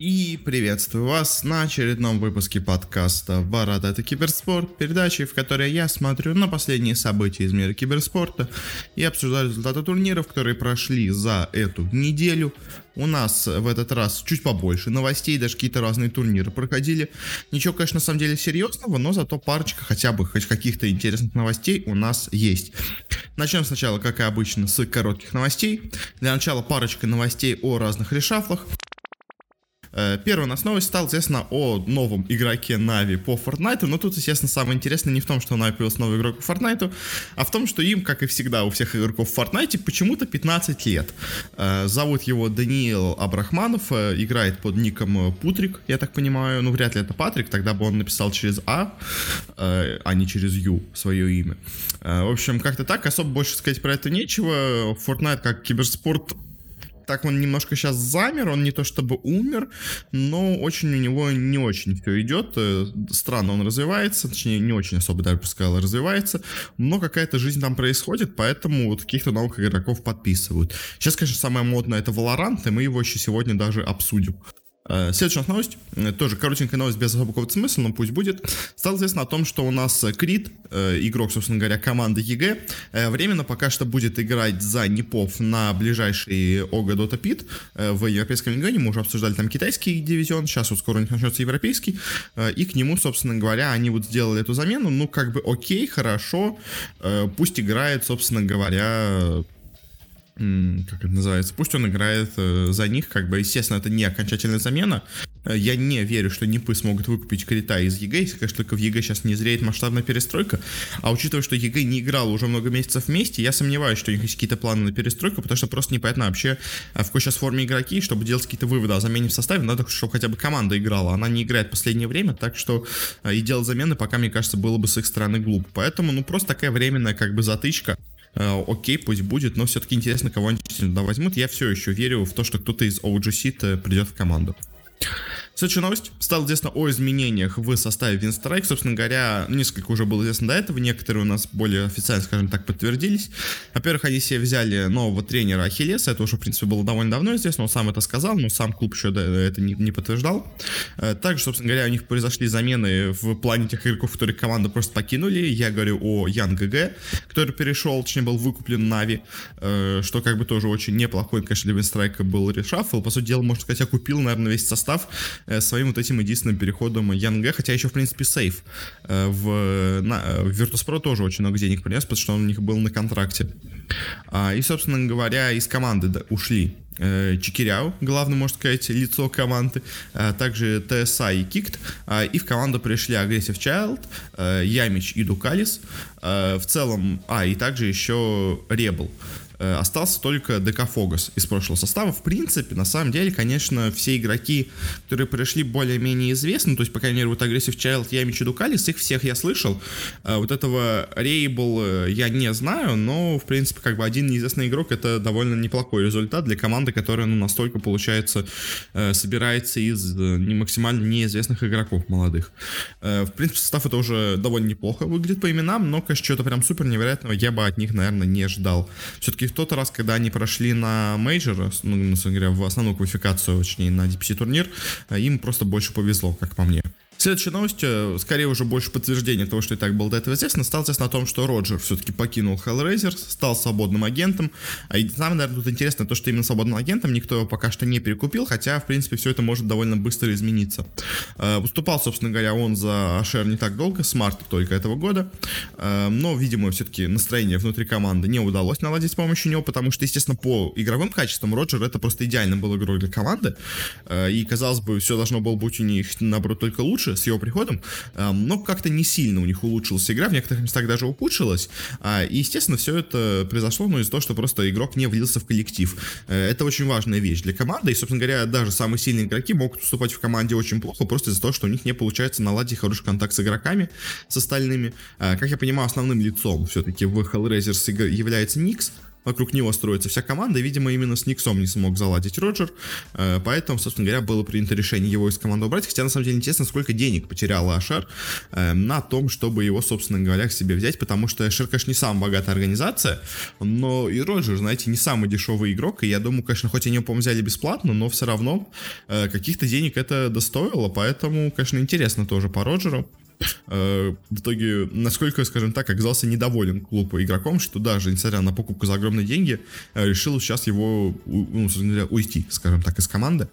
И приветствую вас на очередном выпуске подкаста «Барат это киберспорт», передачи, в которой я смотрю на последние события из мира киберспорта и обсуждаю результаты турниров, которые прошли за эту неделю. У нас в этот раз чуть побольше новостей, даже какие-то разные турниры проходили. Ничего, конечно, на самом деле серьезного, но зато парочка хотя бы хоть каких-то интересных новостей у нас есть. Начнем сначала, как и обычно, с коротких новостей. Для начала парочка новостей о разных решафлах. Э, первая у нас новость стала, естественно, о новом игроке Нави по Fortnite, но тут, естественно, самое интересное не в том, что у Нави появился новый игрок по Fortnite, а в том, что им, как и всегда у всех игроков в Fortnite, почему-то 15 лет. Э, зовут его Даниил Абрахманов, э, играет под ником Путрик, я так понимаю, ну вряд ли это Патрик, тогда бы он написал через А, а не через Ю свое имя. В общем, как-то так, особо больше сказать про это нечего. Fortnite как киберспорт так он немножко сейчас замер, он не то чтобы умер, но очень у него не очень все идет. Э, странно он развивается, точнее, не очень особо даже сказал, развивается, но какая-то жизнь там происходит, поэтому вот каких-то новых игроков подписывают. Сейчас, конечно, самое модное это Valorant, и мы его еще сегодня даже обсудим. Э, следующая новость, э, тоже коротенькая новость без особого смысла, но пусть будет. Стало известно о том, что у нас Крит, э, игрок, собственно говоря, команды EG, временно пока что будет играть за NiP ов на ближайший OGA Dota PIT в Европейском легионе. Мы уже обсуждали там китайский дивизион, сейчас вот скоро у них начнется европейский. И к нему, собственно говоря, они вот сделали эту замену. Ну, как бы окей, хорошо, пусть играет, собственно говоря, как это называется, пусть он играет э, за них, как бы, естественно, это не окончательная замена. Э, я не верю, что NiP ы смогут выкупить Крита из EG, если, конечно, только в EG сейчас не зреет масштабная перестройка. А учитывая, что EG не играл уже много месяцев вместе, я сомневаюсь, что у них есть какие-то планы на перестройку, потому что просто непонятно вообще, э, в какой сейчас форме игроки, чтобы делать какие-то выводы о замене в составе, надо, чтобы хотя бы команда играла. Она не играет в последнее время, так что и делать замены пока, мне кажется, было бы с их стороны глупо. Поэтому, ну, просто такая временная, как бы, затычка. Э, окей, пусть будет, но все-таки интересно, кого они туда возьмут. Я все еще верю в то, что кто-то из OG придет в команду. Следующая новость. Стало известно о изменениях в составе Винстрайк. Собственно говоря, несколько уже было известно до этого. Некоторые у нас более официально, скажем так, подтвердились. Во-первых, они себе взяли нового тренера Ахиллеса. Это уже, в принципе, было довольно давно известно. Он сам это сказал, но сам клуб еще это не, не подтверждал. Э, также, собственно говоря, у них произошли замены в плане тех игроков, которые команду просто покинули. Я говорю о Ян ГГ, который перешел, точнее, был выкуплен Нави, э, что как бы тоже очень неплохой, конечно, для Винстрайка был решафл. По сути дела, можно сказать, я купил, наверное, весь состав своим вот этим единственным переходом Янга, хотя еще, в принципе, сейф э, в, на, э, в Virtus.pro тоже очень много денег принес, потому что он у них был на контракте. А, и, собственно говоря, из команды ушли Чикиряу, главное, можно сказать, лицо команды, а также ТСА и Кикт, а, и в команду пришли Aggressive Child, Ямич и Дукалис, в целом, а, и также еще Ребл. Э, остался только ДК из прошлого состава. В принципе, на самом деле, конечно, все игроки, которые пришли более-менее известны, то есть, по крайней мере, вот Aggressive Child, Ямич и Дукалис, их всех я слышал. Э, вот этого Рейбл э, я не знаю, но, в принципе, как бы один неизвестный игрок — это довольно неплохой результат для команды, которая, ну, настолько, получается, собирается из не максимально неизвестных игроков молодых. В принципе, состав это уже довольно неплохо выглядит по именам, но, конечно, что-то прям супер невероятного я бы от них, наверное, не ждал. Все-таки в тот раз, когда они прошли на мейджор, ну, на деле, в основную квалификацию, точнее, на DPC турнир, э, им просто больше повезло, как по мне. Следующая новость, э, скорее уже больше подтверждение того, что и так было до этого известно, стало известно о том, что Роджер все-таки покинул HellRaisers, стал свободным агентом. А и самое, наверное, тут интересно то, что именно свободным агентом никто его пока что не перекупил, хотя, в принципе, все это может довольно быстро измениться. Э, выступал, собственно говоря, он за HR не так долго, с марта только этого года, э, но, видимо, все-таки настроение внутри команды не удалось наладить с помощью него, потому что, естественно, по игровым качествам Роджер это просто идеально был игрок для команды, и, казалось бы, все должно было быть у них, наоборот, только лучше, лучше с его приходом, но как-то не сильно у них улучшилась игра, в некоторых местах даже ухудшилась. А, и, естественно, все это произошло ну, из-за того, что просто игрок не влился в коллектив. Э, это очень важная вещь для команды, и, собственно говоря, даже самые сильные игроки могут выступать в команде очень плохо, просто из-за того, что у них не получается наладить хороший контакт с игроками, с остальными. А, как я понимаю, основным лицом все-таки в Hellraisers является Никс, вокруг него строится вся команда, видимо, именно с Никсом не смог заладить Роджер, э, поэтому, собственно говоря, было принято решение его из команды убрать, хотя, на самом деле, интересно, сколько денег потерял Ашер э, на том, чтобы его, собственно говоря, к себе взять, потому что Ашер, конечно, не самая богатая организация, но и Роджер, знаете, не самый дешевый игрок, и я думаю, конечно, хоть они его, по взяли бесплатно, но все равно э, каких-то денег это достоило, поэтому, конечно, интересно тоже по Роджеру. Э, в итоге, насколько, скажем так, оказался недоволен клуб игроком, что даже, несмотря на покупку за огромные деньги, э, решил сейчас его, ну, уйти, скажем так, из команды.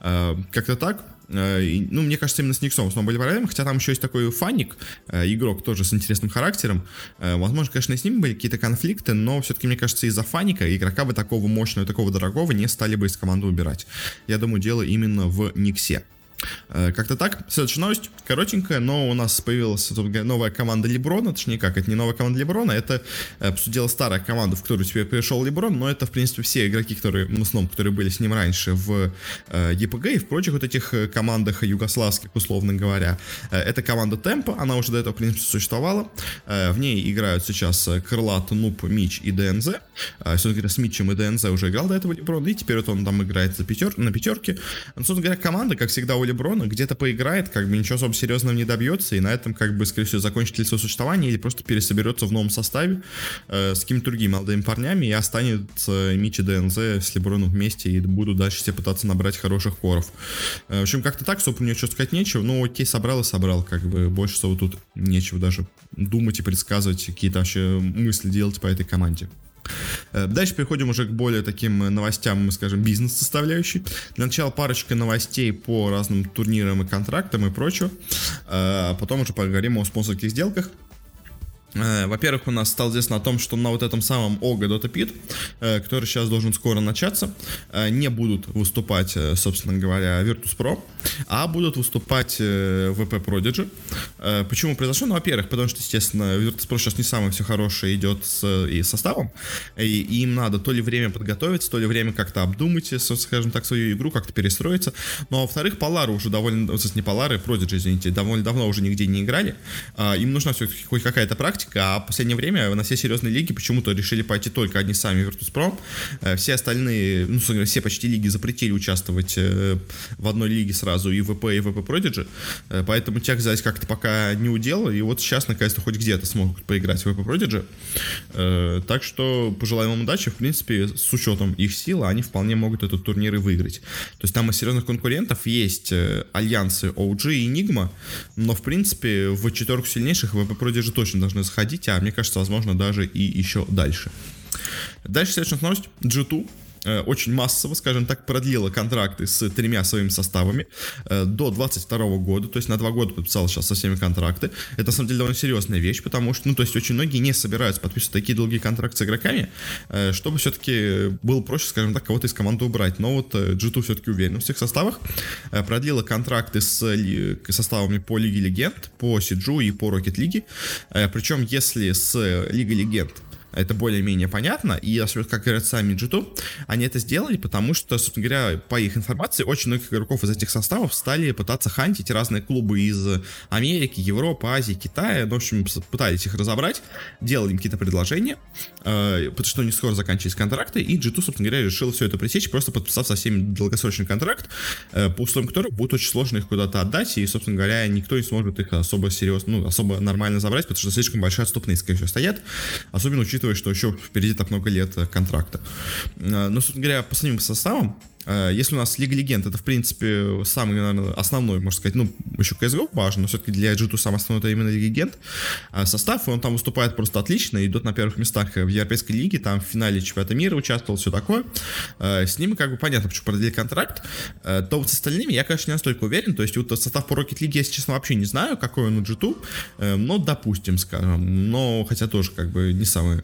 Э, как-то так. Ну, мне кажется, именно с Никсом снова были проблемы, хотя там еще есть такой фаник, игрок тоже с интересным характером. Возможно, конечно, и с ним были какие-то конфликты, но все-таки, мне кажется, из-за фаника игрока бы такого мощного, такого дорогого не стали бы из команды убирать. Я думаю, дело именно в Никсе. Э, как-то так. Следующая новость, коротенькая, но у нас появилась новая команда Леброна, точнее как, это не новая команда Леброна, это, э, по сути дела, старая команда, в которую теперь пришел Леброн, но это, в принципе, все игроки, которые, в основном, которые были с ним раньше в э, ЕПГ и в прочих вот этих командах югославских, условно говоря. Это команда Темпа, она уже до этого, в принципе, существовала. В ней играют сейчас Крылат, Нуп, Мич и ДНЗ. Собственно с Мичем и ДНЗ уже играл до этого Леброн, и теперь вот он там играет на пятерке. Но, собственно говоря, команда, как всегда, у Леброна, где-то поиграет, как бы ничего особо серьезного не добьется, и на этом, как бы, скорее всего, закончит лицо существования или просто пересоберется в новом составе э, с какими-то другими молодыми парнями и останется Мичи ДНЗ с Леброном вместе и будут дальше все пытаться набрать хороших коров. Э, в общем, как-то так, особо мне что сказать нечего, но окей, собрал и собрал, как бы, больше всего тут нечего даже думать и предсказывать, какие-то вообще мысли делать по этой команде. Э, дальше переходим уже к более таким новостям, скажем, бизнес-составляющей. Для начала парочка новостей по разным турнирам и контрактам и прочего. Э, потом уже поговорим о спонсорских сделках. Э, во-первых, у нас стало известно о том, что на вот этом самом Ога Pit, э, который сейчас должен скоро начаться, э, не будут выступать, собственно говоря, Virtus.pro, а будут выступать VP Prodigy. Почему произошло? Ну, во-первых, потому что, естественно, Virtus.pro сейчас не самое все хорошее идет с и составом, и им надо то ли время подготовиться, то ли время как-то обдумать, скажем так, свою игру, как-то перестроиться. Ну, а во-вторых, Полары уже довольно, не Полары, Prodigy, извините, довольно давно уже нигде не играли. Им нужна все-таки хоть какая-то практика, практика, а в последнее время на все серьезные лиги почему-то решили пойти только одни сами Virtus.pro. Э, все остальные, ну, все почти лиги запретили участвовать э, в одной лиге сразу и ВП, и ВП Prodigy, э, поэтому тех здесь как-то пока не удел, и вот сейчас наконец-то хоть где-то смогут поиграть в ВП Prodigy. Так что пожелаем им удачи, в принципе, с учетом их силы, они вполне могут этот турнир и выиграть. То есть там из серьезных конкурентов есть альянсы OG и Enigma, но, в принципе, в четверку сильнейших ВП Prodigy точно должны заходить, а мне кажется, возможно, даже и еще дальше. Дальше следующая новость. G2 Э, очень массово, скажем так, продлила контракты с тремя своими составами э, до 22 года, то есть на два года подписал сейчас со всеми контракты. Это, на самом деле, довольно серьезная вещь, потому что, ну, то есть очень многие не собираются подписывать такие долгие контракты с игроками, э, чтобы все-таки было проще, скажем так, кого-то из команды убрать. Но вот G2 все-таки уверен в всех составах. Продлила контракты с составами по Лиге Легенд, по Сиджу и по Рокет Лиге. Причем, если с Лигой Легенд это более-менее понятно, и особенно, как говорят сами G2, они это сделали, потому что, собственно говоря, по их информации, очень многих игроков из этих составов стали пытаться хантить разные клубы из Америки, Европы, Азии, Китая, ну, в общем, пытались их разобрать, делали им какие-то предложения, э, потому что у них скоро заканчивались контракты, и G2, собственно говоря, решил все это пресечь, просто подписав со всеми долгосрочный контракт, э, по условиям которого будет очень сложно их куда-то отдать, и, собственно говоря, никто не сможет их особо серьезно, ну, особо нормально забрать, потому что слишком большие отступные, скорее всего, стоят, особенно учитывая учитывая, что еще впереди так много лет э, контракта. Э, но, собственно говоря, по самим составам, если у нас Лига Легенд, это, в принципе, самый, наверное, основной, можно сказать, ну, еще CSGO важно, но все-таки для G2 самый основной это именно Лига Легенд. А состав, он там выступает просто отлично, идет на первых местах в Европейской лиге, там в финале чемпионата мира участвовал, все такое. Э, с ними, как бы, понятно, почему продлили контракт. Э, то вот с остальными я, конечно, не настолько уверен, то есть вот состав по Rocket League, если честно, вообще не знаю, какой он у G2, но, допустим, скажем, но, хотя тоже, как бы, не самая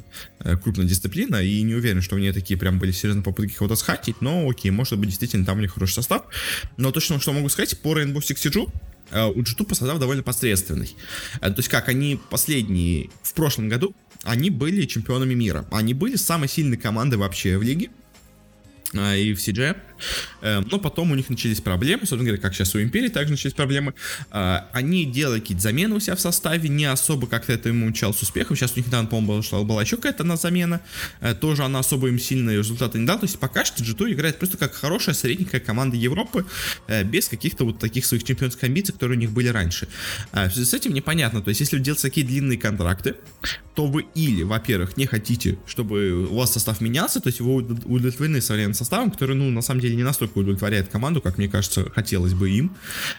крупная дисциплина, и не уверен, что у нее такие прям были серьезные попытки кого-то схатить, но, окей, может быть, действительно там у них хороший состав. Но точно, что могу сказать, по Rainbow Six Siege э, у G2 состав довольно посредственный. Э, то есть как они последние, в прошлом году, они были чемпионами мира. Они были самой сильной командой вообще в лиге. А, и в CG. Эм, но потом у них начались проблемы, собственно говоря, как сейчас у Империи также начались проблемы. А, они делали какие-то замены у себя в составе, не особо как-то это ему учал с успехом. Сейчас у них недавно, по-моему, была, была еще какая-то на замена. Э, тоже она особо им сильные результаты не дала. То есть пока что G2 играет просто как хорошая средненькая команда Европы, э, без каких-то вот таких своих чемпионских амбиций, которые у них были раньше. А, в связи с этим непонятно. То есть если вы делаете такие длинные контракты, то вы или, во-первых, не хотите, чтобы у вас состав менялся, то есть вы удовлетворены современным составом, который, ну, на самом деле не настолько удовлетворяет команду, как мне кажется, хотелось бы им.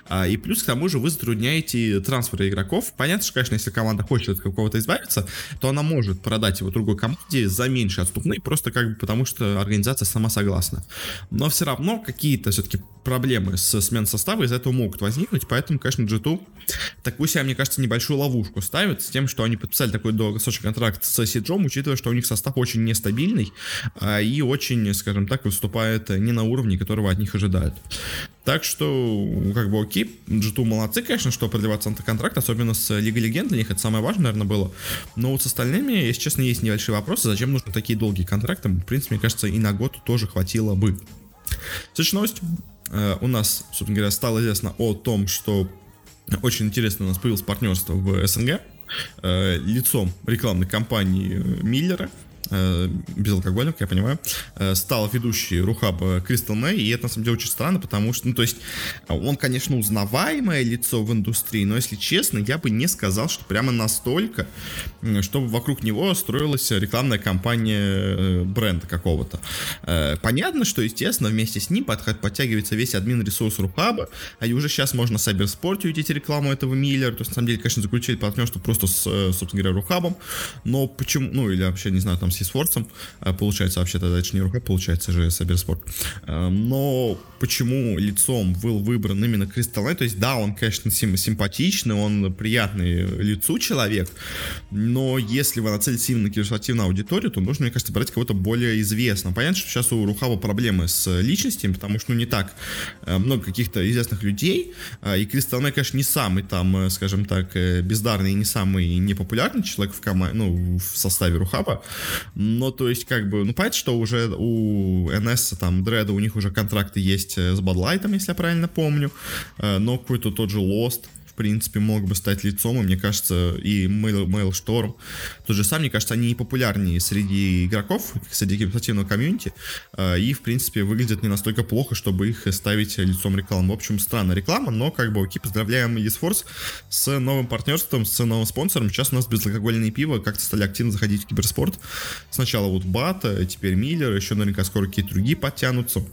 А, и плюс к тому же вы затрудняете трансферы игроков. Понятно, что, конечно, если команда хочет от какого-то избавиться, то она может продать его другой команде за меньше отступные, просто как бы потому что организация сама согласна. Но все равно какие-то все-таки проблемы с сменой состава из этого могут возникнуть, поэтому, конечно, G2 такую себе, мне кажется, небольшую ловушку ставит с тем, что они подписали такой долгосрочный контракт с Сиджом, учитывая, что у них состав очень нестабильный а, и очень, скажем так, выступает не на уровне, которого от них ожидают. Так что, как бы окей, G2 молодцы, конечно, что продлевать контракт, особенно с Лигой Легенд, для них это самое важное, наверное, было. Но вот с остальными, если честно, есть небольшие вопросы, зачем нужны такие долгие контракты, в принципе, мне кажется, и на год тоже хватило бы. Следующая новость. Э, у нас, собственно говоря, стало известно о том, что очень интересно у нас появилось партнерство в СНГ э, лицом рекламной кампании Миллера э, безалкогольных, я понимаю, э, стал ведущий Рухаба Кристал Мэй, и это на самом деле очень странно, потому что, ну, то есть, он, конечно, узнаваемое лицо в индустрии, но, если честно, я бы не сказал, что прямо настолько, чтобы вокруг него строилась рекламная кампания э, бренда какого-то. Э, понятно, что, естественно, вместе с ним под, подтягивается весь админ ресурс Рухаба, а уже сейчас можно Сайберспорте увидеть рекламу этого Миллера, то есть, на самом деле, конечно, заключили партнерство просто с, э, собственно говоря, Рухабом, но почему, ну, или вообще, не знаю, там, с Сисфорцем, а, получается, вообще-то это не рука, получается же Саберспорт. А, но почему лицом был выбран именно Кристалл Найт? То есть, да, он, конечно, сим симпатичный, он приятный лицу человек, но если вы нацелитесь именно на консервативную аудиторию, то нужно, мне кажется, брать кого-то более известного. Понятно, что сейчас у Рухава проблемы с личностями, потому что, ну, не так много каких-то известных людей, и Кристалл Найт, конечно, не самый там, скажем так, э, бездарный и не самый непопулярный человек в, команде, ну, в составе Рухаба, но, то есть, как бы, ну, понятно, что уже у NS, там, Дреда, у них уже контракты есть э, с Бадлайтом, если я правильно помню, э, но какой-то тот же Lost, в принципе, мог бы стать лицом, и мне кажется, и Mailstorm, тот же сам, мне кажется, они популярнее среди игроков, среди киберспортивного комьюнити, э, и, в принципе, выглядят не настолько плохо, чтобы их ставить лицом рекламы. В общем, странная реклама, но, как бы, окей, поздравляем eSforce с новым партнерством, с новым спонсором. Сейчас у нас безалкогольное пиво как-то стали активно заходить в киберспорт. Сначала вот Бата, теперь Миллер, еще наверняка скоро какие-то другие подтянутся.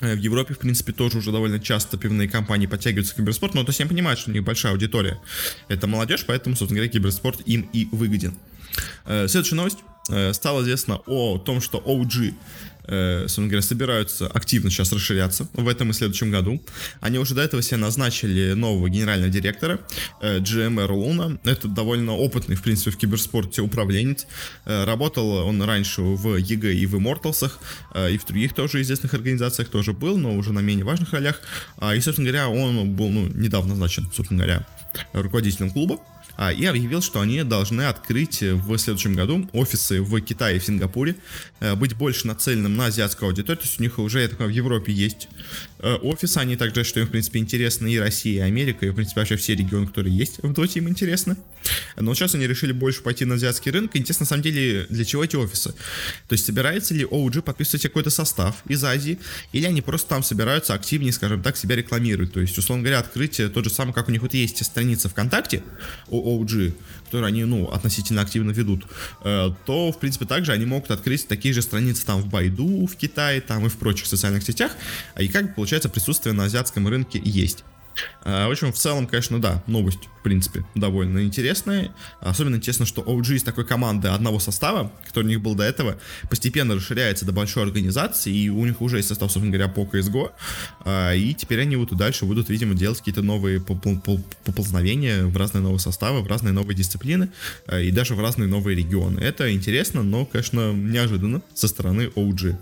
Э, в Европе, в принципе, тоже уже довольно часто пивные компании подтягиваются к киберспорту, но то есть я понимаю, что у них большая аудитория. Это молодежь, поэтому, собственно говоря, киберспорт им и выгоден. Э, следующая новость. Э, стало известно о том, что OG собственно говоря, собираются активно сейчас расширяться в этом и следующем году. Они уже до этого себе назначили нового генерального директора, э, GM Луна. Это довольно опытный, в принципе, в киберспорте управленец. Э, работал он раньше в EG и в Immortals, э, и в других тоже известных организациях тоже был, но уже на менее важных ролях. А, и, собственно говоря, он был ну, недавно назначен, собственно говоря, руководителем клуба и объявил, что они должны открыть в следующем году офисы в Китае и в Сингапуре, э, быть больше нацеленным на азиатскую аудиторию, то есть у них уже, я так понимаю, в Европе есть э, офисы, они также, что им, в принципе, интересны и Россия, и Америка, и, в принципе, вообще все регионы, которые есть в Доте, им интересны. Но сейчас они решили больше пойти на азиатский рынок, интересно, на самом деле, для чего эти офисы? То есть собирается ли OG подписывать какой-то состав из Азии, или они просто там собираются активнее, скажем так, себя рекламируют, то есть, условно говоря, открыть тот же самый, как у них вот есть страница ВКонтакте, OG, которые они, ну, относительно активно ведут, э, то, в принципе, также они могут открыть такие же страницы там в Байду, в Китае, там и в прочих социальных сетях, и как получается присутствие на азиатском рынке есть. А, в общем, в целом, конечно, да, новость, в принципе, довольно интересная. Особенно интересно, что OG из такой команды одного состава, который у них был до этого, постепенно расширяется до большой организации, и у них уже есть состав, собственно говоря, по CSGO, а, и теперь они вот и дальше будут, видимо, делать какие-то новые поползновения в разные новые составы, в разные новые дисциплины, а, и даже в разные новые регионы. Это интересно, но, конечно, неожиданно со стороны OG.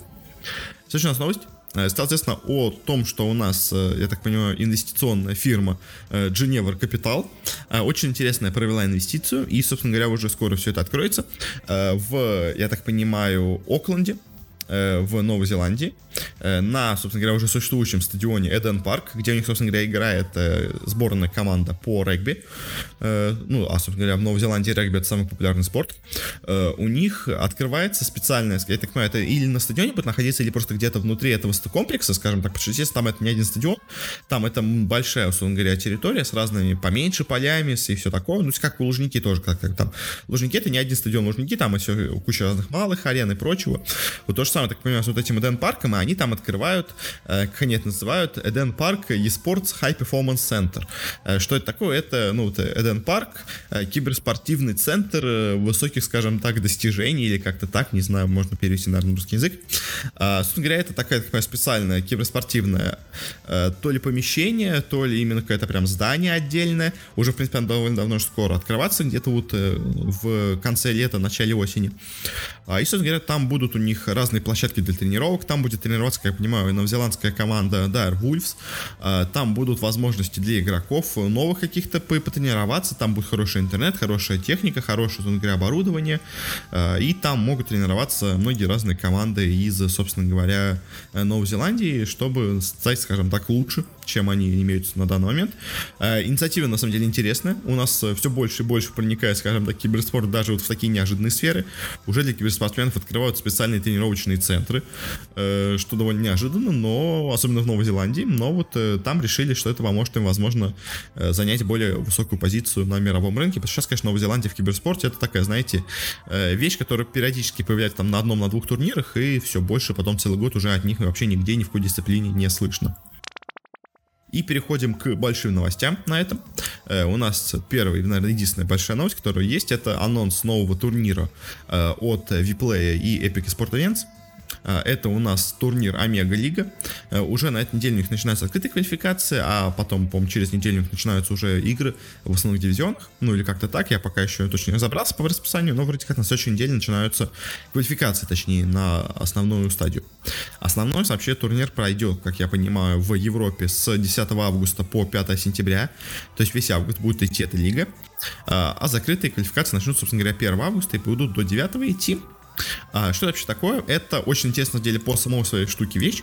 Следующая у нас новость. Э, известно о том, что у нас, э, я так понимаю, инвестиционная фирма Geneva Capital очень интересная провела инвестицию, и, собственно говоря, уже скоро все это откроется в, я так понимаю, Окленде, э, в Новой Зеландии э, на, собственно говоря, уже существующем стадионе Эден Парк, где у них, собственно говоря, играет э, сборная команда по регби. Э, ну, а, собственно говоря, в Новой Зеландии регби это самый популярный спорт. Э, у них открывается специальная, я так понимаю, это или на стадионе будет находиться, или просто где-то внутри этого комплекса, скажем так, потому что, естественно, там это не один стадион, там это большая, условно говоря, территория с разными поменьше полями и все такое. Ну, как у Лужники тоже, как, там. Лужники это не один стадион Лужники, там еще куча разных малых арен и прочего. Вот то же самое, так понимаю, с вот этим Эден парком, и они там открывают, э, как они это называют, Эден парк eSports High Performance Center. Э, что это такое? Это, ну, это Эден парк, э, киберспортивный центр высоких, скажем так, достижений, или как-то так, не знаю, можно перевести, наверное, на русский язык. Собственно говоря, это такая, такая специальная киберспортивная то ли помещение, то ли именно какое-то прям здание отдельное. Уже, в принципе, оно довольно давно скоро открываться, где-то вот в конце лета, начале осени. А, и, собственно говоря, там будут у них разные площадки для тренировок. Там будет тренироваться, как я понимаю, новозеландская команда Dire Wolves. А, там будут возможности для игроков новых каких-то потренироваться. Там будет хороший интернет, хорошая техника, хорошее, собственно говоря, оборудование. А, и там могут тренироваться многие разные команды из, собственно говоря, Новой Зеландии, чтобы стать, скажем так, лучше, чем они имеются на данный момент. Инициатива, на самом деле, интересная. У нас все больше и больше проникает, скажем так, киберспорт даже вот в такие неожиданные сферы. Уже для киберспортсменов открывают специальные тренировочные центры, э, что довольно неожиданно, но особенно в Новой Зеландии, но вот э, там решили, что это поможет им, возможно, э, занять более высокую позицию на мировом рынке, потому что сейчас, конечно, Новая Зеландия в киберспорте это такая, знаете, вещь, которая периодически появляется там на одном, на двух турнирах, и все больше потом целый год уже от них вообще нигде, ни в какой дисциплине не слышно. И переходим к большим новостям на этом. Э, у нас первая, наверное, единственная большая новость, которая есть, это анонс нового турнира э, от Vplay и Epic Sport Events. А, это у нас турнир Омега Лига. Э, уже на этой неделе у них начинается открытая квалификация, а потом, по-моему, через неделю у них начинаются уже игры в основных дивизионах. Ну или как-то так, я пока еще точно не разобрался по расписанию, но вроде как на следующей неделе начинаются квалификации, точнее, на основную стадию. Основной вообще турнир пройдет, как я понимаю, в Европе с 10 августа по 5 сентября. То есть весь август будет идти эта лига. А, а закрытые квалификации начнутся, собственно говоря, 1 августа и будут до 9 идти. А, что это вообще такое? Это очень интересно на деле по самой своей штуке вещь.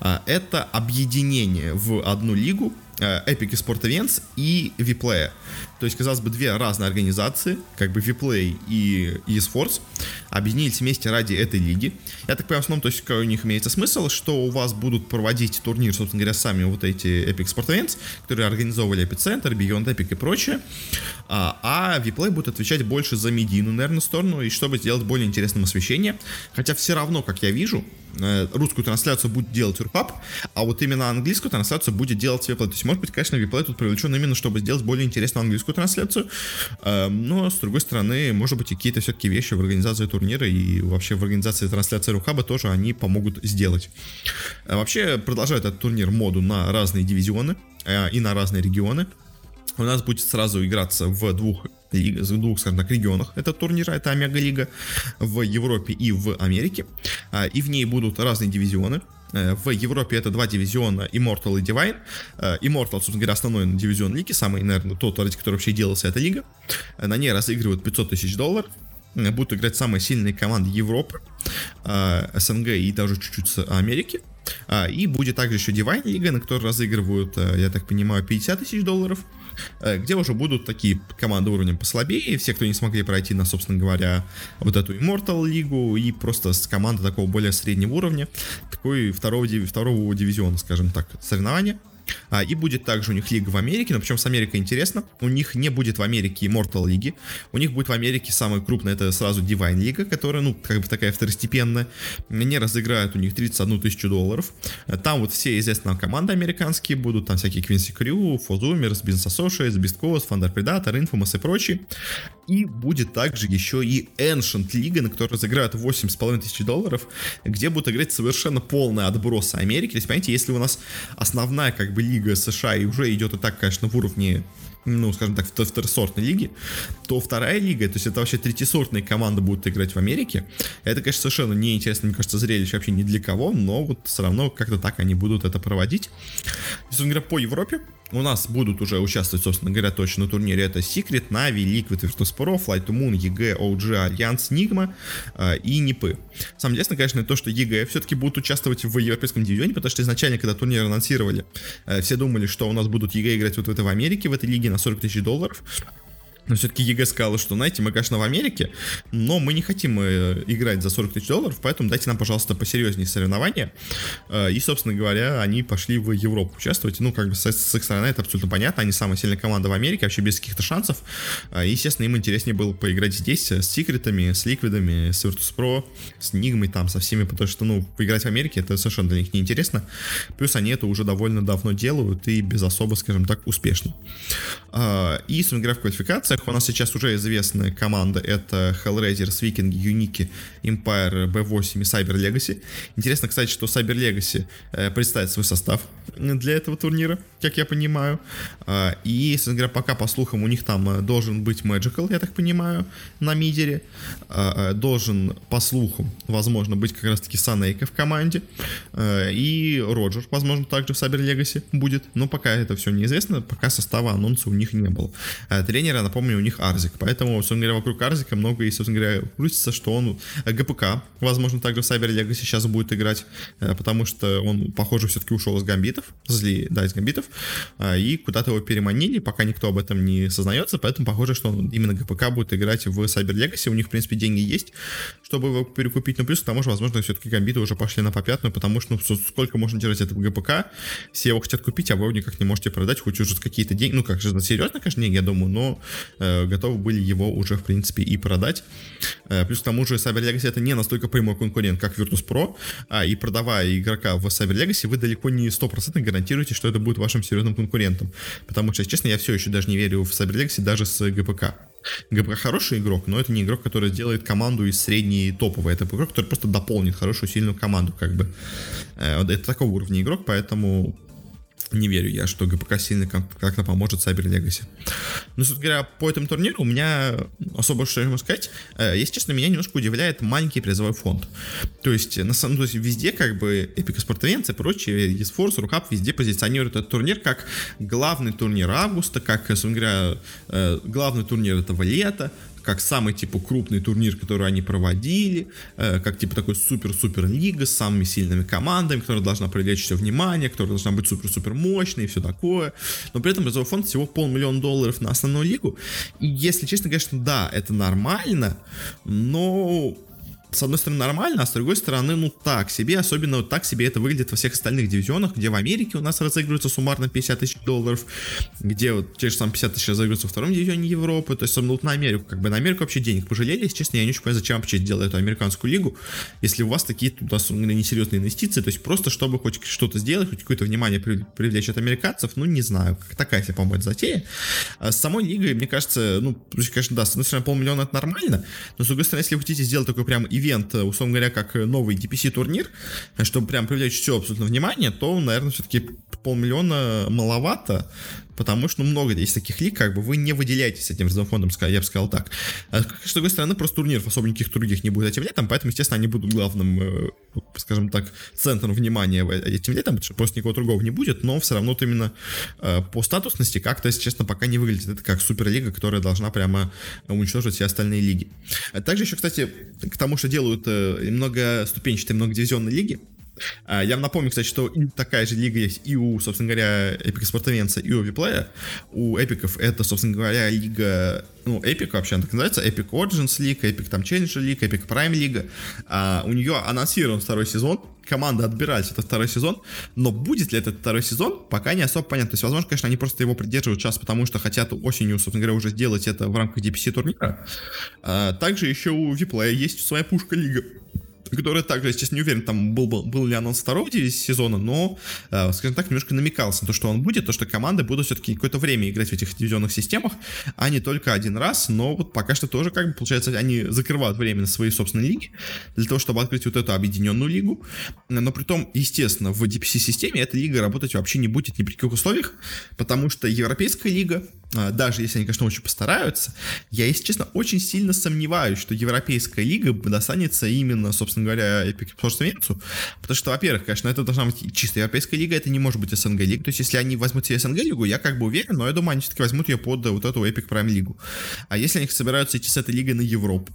А, это объединение в одну лигу Э, Epic Sport Events и Vplay. То есть, казалось бы, две разные организации, как бы Vplay и eSports, объединились вместе ради этой лиги. Я так понимаю, в основном, то есть, у них имеется смысл, что у вас будут проводить турнир, собственно говоря, сами вот эти Epic Sport Events, которые организовывали Epicenter, Beyond Epic и прочее, а, а будет отвечать больше за медийную, наверное, сторону, и чтобы сделать более интересным освещение. Хотя все равно, как я вижу, русскую трансляцию будет делать Урпап, а вот именно английскую трансляцию будет делать Vplay. То есть, может быть, конечно, Виплей тут привлечен именно, чтобы сделать более интересную английскую трансляцию. Эм, но, с другой стороны, может быть, и какие-то все-таки вещи в организации турнира и вообще в организации трансляции Рухаба тоже они помогут сделать. Э, вообще, продолжает этот турнир моду на разные дивизионы э, и на разные регионы. У нас будет сразу играться в двух в двух, скажем так, регионах этого турнира, это Омега Лига, в Европе и в Америке. Э, и в ней будут разные дивизионы. Э, в Европе это два дивизиона Immortal и Divine. Э, Immortal, собственно говоря, основной дивизион лиги, самый, наверное, тот, ради которого вообще делался эта лига. Э, на ней разыгрывают 500 тысяч долларов. Будут играть самые сильные команды Европы, СНГ и даже чуть-чуть Америки. И будет также еще Divine Лига, на которой разыгрывают, я так понимаю, 50 тысяч долларов. Э, где уже будут такие команды уровнем послабее, все, кто не смогли пройти на, собственно говоря, вот эту Immortal лигу, и просто с команды такого более среднего уровня, такой второго, второго дивизиона, скажем так, соревнования. А, и будет также у них лига в Америке, но причем с Америкой интересно, у них не будет в Америке Immortal лиги, у них будет в Америке самая крупная, это сразу Divine лига, которая, ну, как бы такая второстепенная, они разыграют у них 31 тысячу долларов, там вот все известные команды американские будут, там всякие Quincy Crew, Fozumers, Business Associates, Coast, Thunder Predator, Infamous и прочие, и будет также еще и Ancient Лига, на которой разыграют 8,5 тысяч долларов, где будут играть совершенно полный отброс Америки. То есть, понимаете, если у нас основная как бы лига США и уже идет и так, конечно, в уровне ну, скажем так, второсортной лиги, то вторая лига, то есть это вообще третьесортные команды будут играть в Америке. Это, конечно, совершенно неинтересно, мне кажется, зрелище вообще ни для кого, но вот все равно как-то так они будут это проводить. Собственно говоря, по Европе у нас будут уже участвовать, собственно говоря, точно на турнире. Это Secret, Na'Vi, Liquid, Virtus.pro, Flight to Moon, EG, OG, Альянс, Nigma э, и НИПы. Самое интересное, конечно, то, что EG все-таки будут участвовать в европейском дивизионе, потому что изначально, когда турнир анонсировали, э, все думали, что у нас будут EG играть вот в этой в Америке, в этой лиге на 40 тысяч долларов. Но все-таки EG сказала, что, знаете, мы, конечно, в Америке, но мы не хотим э, играть за 40 тысяч долларов, поэтому дайте нам, пожалуйста, посерьезнее соревнования. Э, и, собственно говоря, они пошли в Европу участвовать. Ну, как бы с, их стороны это абсолютно понятно. Они самая сильная команда в Америке, вообще без каких-то шансов. Э, естественно, им интереснее было поиграть здесь с секретами, с Liquid ами, с Virtus.pro, с Nigma й там, со всеми, потому что, ну, поиграть в Америке это совершенно для них неинтересно. Плюс они это уже довольно давно делают и без особо, скажем так, успешно. И, собственно говоря, в квалификации у нас сейчас уже известная команда. Это Hellraisers, Viking, Uniki, Empire, B8 и Cyber Legacy. Интересно, кстати, что Cyber Legacy э, представит свой состав для этого турнира, как я понимаю. А, и, собственно говоря, пока, по слухам, у них там э, должен быть Magical, я так понимаю, на мидере. А, э, должен, по слухам, возможно, быть как раз-таки Санейка в команде. И Роджер, возможно, также в Cyber Legacy будет. Но пока это все неизвестно, пока состава анонса у них не было. Тренера, напомню, напомню, у них Арзик. Поэтому, собственно говоря, вокруг Арзика много и, собственно говоря, крутится, что он э, ГПК, возможно, также в Cyber Legacy сейчас будет играть, э, потому что он, похоже, все-таки ушел из гамбитов, зли, да, из гамбитов, э, и куда-то его переманили, пока никто об этом не сознается, поэтому похоже, что он именно ГПК будет играть в Cyber Legacy, у них, в принципе, деньги есть, чтобы его перекупить, но плюс к тому же, возможно, все-таки гамбиты уже пошли на попятную, потому что, ну, сколько можно держать этого ГПК, все его хотят купить, а вы никак не можете продать, хоть уже какие-то деньги, ну, как же, серьезно, конечно, деньги, я думаю, но готовы были его уже, в принципе, и продать. Э, плюс к тому же Cyber Legacy это не настолько прямой конкурент, как Virtus.pro, а и продавая игрока в Cyber Legacy, вы далеко не 100% гарантируете, что это будет вашим серьезным конкурентом. Потому что, честно, я все еще даже не верю в Cyber Legacy даже с ГПК. ГПК хороший игрок, но это не игрок, который сделает команду из средней топовой. Это игрок, который просто дополнит хорошую, сильную команду, как бы. Э, это такого уровня игрок, поэтому не верю я, что ГПК сильно как-то поможет Cyber Legacy. Но, собственно говоря, по этому турниру у меня особо что ему сказать. Э, если честно, меня немножко удивляет маленький призовой фонд. То есть, на самом деле, везде как бы Epic Спортовенцы и прочие, eSports, Рукап везде позиционируют этот турнир как главный турнир августа, как, собственно говоря, э, главный турнир этого лета, как самый, типа, крупный турнир, который они проводили, э, как, типа, такой супер-супер лига с самыми сильными командами, которая должна привлечь все внимание, которая должна быть супер-супер мощной и все такое. Но при этом призовой фонд всего полмиллиона долларов на основную лигу. И, если честно, конечно, да, это нормально, но с одной стороны нормально, а с другой стороны, ну так себе, особенно вот так себе это выглядит во всех остальных дивизионах, где в Америке у нас разыгрывается суммарно 50 тысяч долларов, где вот те же самые 50 тысяч разыгрываются во втором дивизионе Европы, то есть особенно вот на Америку, как бы на Америку вообще денег пожалели, если честно, я не очень понимаю, зачем вообще делать эту американскую лигу, если у вас такие туда несерьезные инвестиции, то есть просто чтобы хоть что-то сделать, хоть какое-то внимание привлечь от американцев, ну не знаю, как такая себе, по-моему, затея. А с самой лигой, мне кажется, ну, конечно, да, с одной стороны, полмиллиона это нормально, но с другой стороны, если вы хотите сделать такой прям ивент, условно говоря, как новый DPC турнир, чтобы прям привлечь все абсолютно внимание, то, наверное, все-таки полмиллиона маловато, потому что ну, много есть таких лиг, как бы вы не выделяетесь этим призовым фондом, я бы сказал так. А, с другой стороны, просто турниров особо никаких других не будет этим летом, поэтому, естественно, они будут главным, э, скажем так, центром внимания этим летом, потому что просто никого другого не будет, но все равно вот именно э, по статусности как-то, если честно, пока не выглядит. Это как суперлига, которая должна прямо уничтожить все остальные лиги. А также еще, кстати, к тому, что делают э, многоступенчатые, многодивизионные лиги, я вам напомню, кстати, что такая же лига есть и у, собственно говоря, Epic Спортовенца, и у Виплея. У эпиков это, собственно говоря, лига, ну, Epic вообще она так называется, Epic Origins League, Epic там Challenger League, Epic Prime League. А, у нее анонсирован второй сезон, команда отбирается этот второй сезон, но будет ли этот второй сезон, пока не особо понятно. То есть, возможно, конечно, они просто его придерживают сейчас, потому что хотят осенью, собственно говоря, уже сделать это в рамках DPC турнира. А, также еще у Виплея есть своя пушка лига который также, естественно, не уверен, там был, был, был ли анонс второго сезона, но, э, скажем так, немножко намекался на то, что он будет, то, что команды будут все-таки какое-то время играть в этих дивизионных системах, а не только один раз, но вот пока что тоже, как бы, получается, они закрывают время на свои собственные лиги, для того, чтобы открыть вот эту объединенную лигу, но при том, естественно, в DPC-системе эта лига работать вообще не будет ни при каких условиях, потому что Европейская лига, а, даже если они, конечно, очень постараются, я, если честно, очень сильно сомневаюсь, что Европейская лига достанется именно, собственно говоря, Epic Sports Венецу, потому что, во-первых, конечно, это должна быть чисто Европейская лига, это не может быть СНГ лига, то есть если они возьмут себе СНГ лигу, я как бы уверен, но я думаю, они все-таки возьмут ее под вот эту Epic Prime лигу. А если они собираются идти с этой лигой на Европу,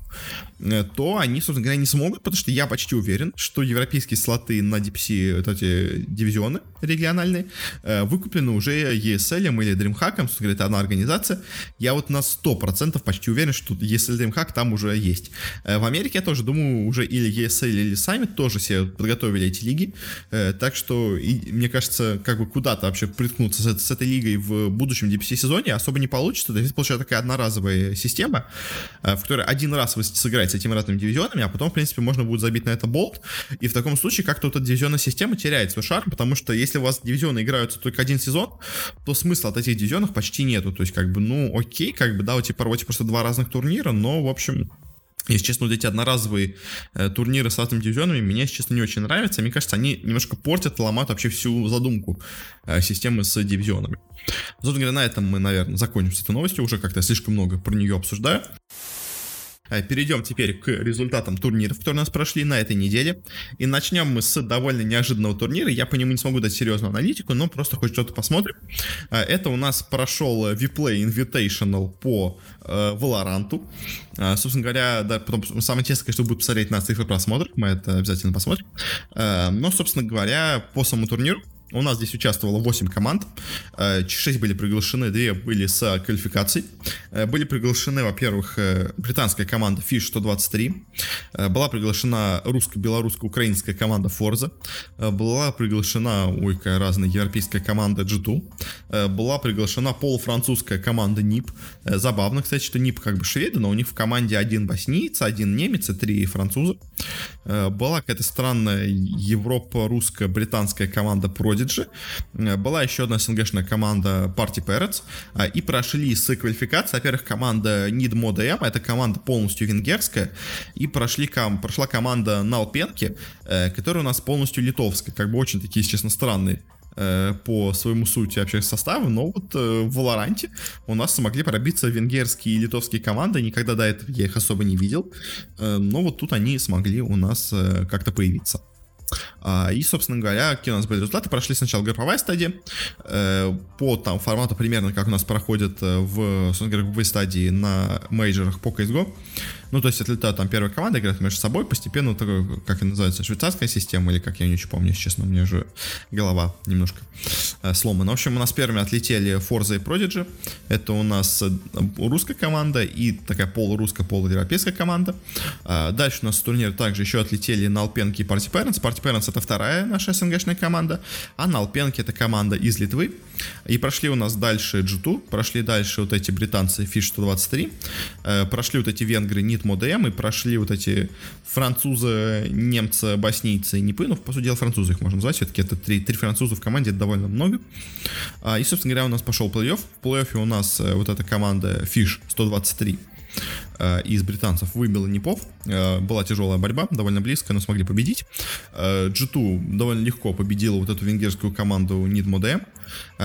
э, то они, собственно говоря, не смогут, потому что я почти уверен, что европейские слоты на DPC, вот эти дивизионы региональные, э, выкуплены уже ESL или DreamHack, собственно говоря, это одна организация. Я вот на 100% почти уверен, что ESL DreamHack там уже есть. Э, в Америке я тоже думаю, уже или ESL, или сами тоже себе подготовили эти лиги. Э, так что, и, мне кажется, как бы куда-то вообще приткнуться с, с этой лигой в будущем DPC-сезоне особо не получится. То есть получается такая одноразовая система, в которой один раз вы сыграете с этими разными дивизионами, а потом, в принципе, можно будет забить на это болт. И в таком случае как-то вот эта дивизионная система теряет свой шарм, потому что если у вас дивизионы играются только один сезон, то смысла от этих дивизионов почти нету. То есть, как бы, ну, окей, как бы, да, у тебя проводите просто два разных турнира, но, в общем, если честно, вот эти одноразовые э, турниры с разными дивизионами мне, если честно, не очень нравятся. Мне кажется, они немножко портят, ломают вообще всю задумку э, системы с дивизионами. Собственно говоря, на этом мы, наверное, закончим с этой новостью. Уже как-то слишком много про нее обсуждаю. Э, перейдем теперь к результатам турниров, которые у нас прошли на этой неделе. И начнем мы с довольно неожиданного турнира. Я по нему не смогу дать серьезную аналитику, но просто хоть что-то посмотрим. Э, это у нас прошел Vplay Invitational по э, Valorant. Собственно говоря, да, потом самое интересное, конечно, будет посмотреть на цифры просмотров. Мы это обязательно посмотрим. Но, собственно говоря, по самому турниру у нас здесь участвовало 8 команд. 6 э, были приглашены, 2 были с квалификацией. Э, были приглашены, во-первых, э, британская команда Fish 123. Была приглашена русско-белорусско-украинская команда Forza. Была приглашена, ой, какая разная, европейская команда G2. Была приглашена полуфранцузская команда НИП. Забавно, кстати, что НИП как бы шведы, но у них в команде один боснийец, один немец и три француза. Была какая-то странная Европа-русско-британская команда Prodigy Prodigy. Э, была еще одна СНГшная команда Party Parrots. Э, и прошли с квалификации. Во-первых, команда Need Mode M, это команда полностью венгерская. И прошли, прошла команда Налпенки, э, которая у нас полностью литовская. Как бы очень такие, честно, странные по своему сути вообще составу, но вот в Валоранте у нас смогли пробиться венгерские и литовские команды, никогда до этого я их особо не видел, но вот тут они смогли у нас как-то появиться. А, и, собственно говоря, какие у нас были результаты. Прошли сначала групповая стадия. Э, по там, формату примерно, как у нас проходит э, в, собственно групповой стадии на мейджорах по CSGO. Ну, то есть отлетают там первая команда, играют между собой, постепенно, такой, как это называется, швейцарская система, или как я не очень помню, если честно, у меня же голова немножко э, сломана. В общем, у нас первыми отлетели Forza и Prodigy. Это у нас русская команда и такая полурусская, полуевропейская команда. А дальше у нас с турнира также еще отлетели Налпенки и Party Parents. Party Parents это вторая наша СНГшная команда, а Налпенки это команда из Литвы. И прошли у нас дальше G2, прошли дальше вот эти британцы Fish 123, э, прошли вот эти венгры Nit Modem и прошли вот эти французы, немцы, боснийцы и Нипы, ну, по сути дела, французы их можно назвать, все-таки это три, три француза в команде, это довольно много. А, и, собственно говоря, у нас пошел плей-офф. В плей-оффе у нас э, вот эта команда Fish 123 Э, из британцев выбила Непов. Э, была тяжелая борьба, довольно близко, но смогли победить. G2 э, довольно легко победила вот эту венгерскую команду Mode.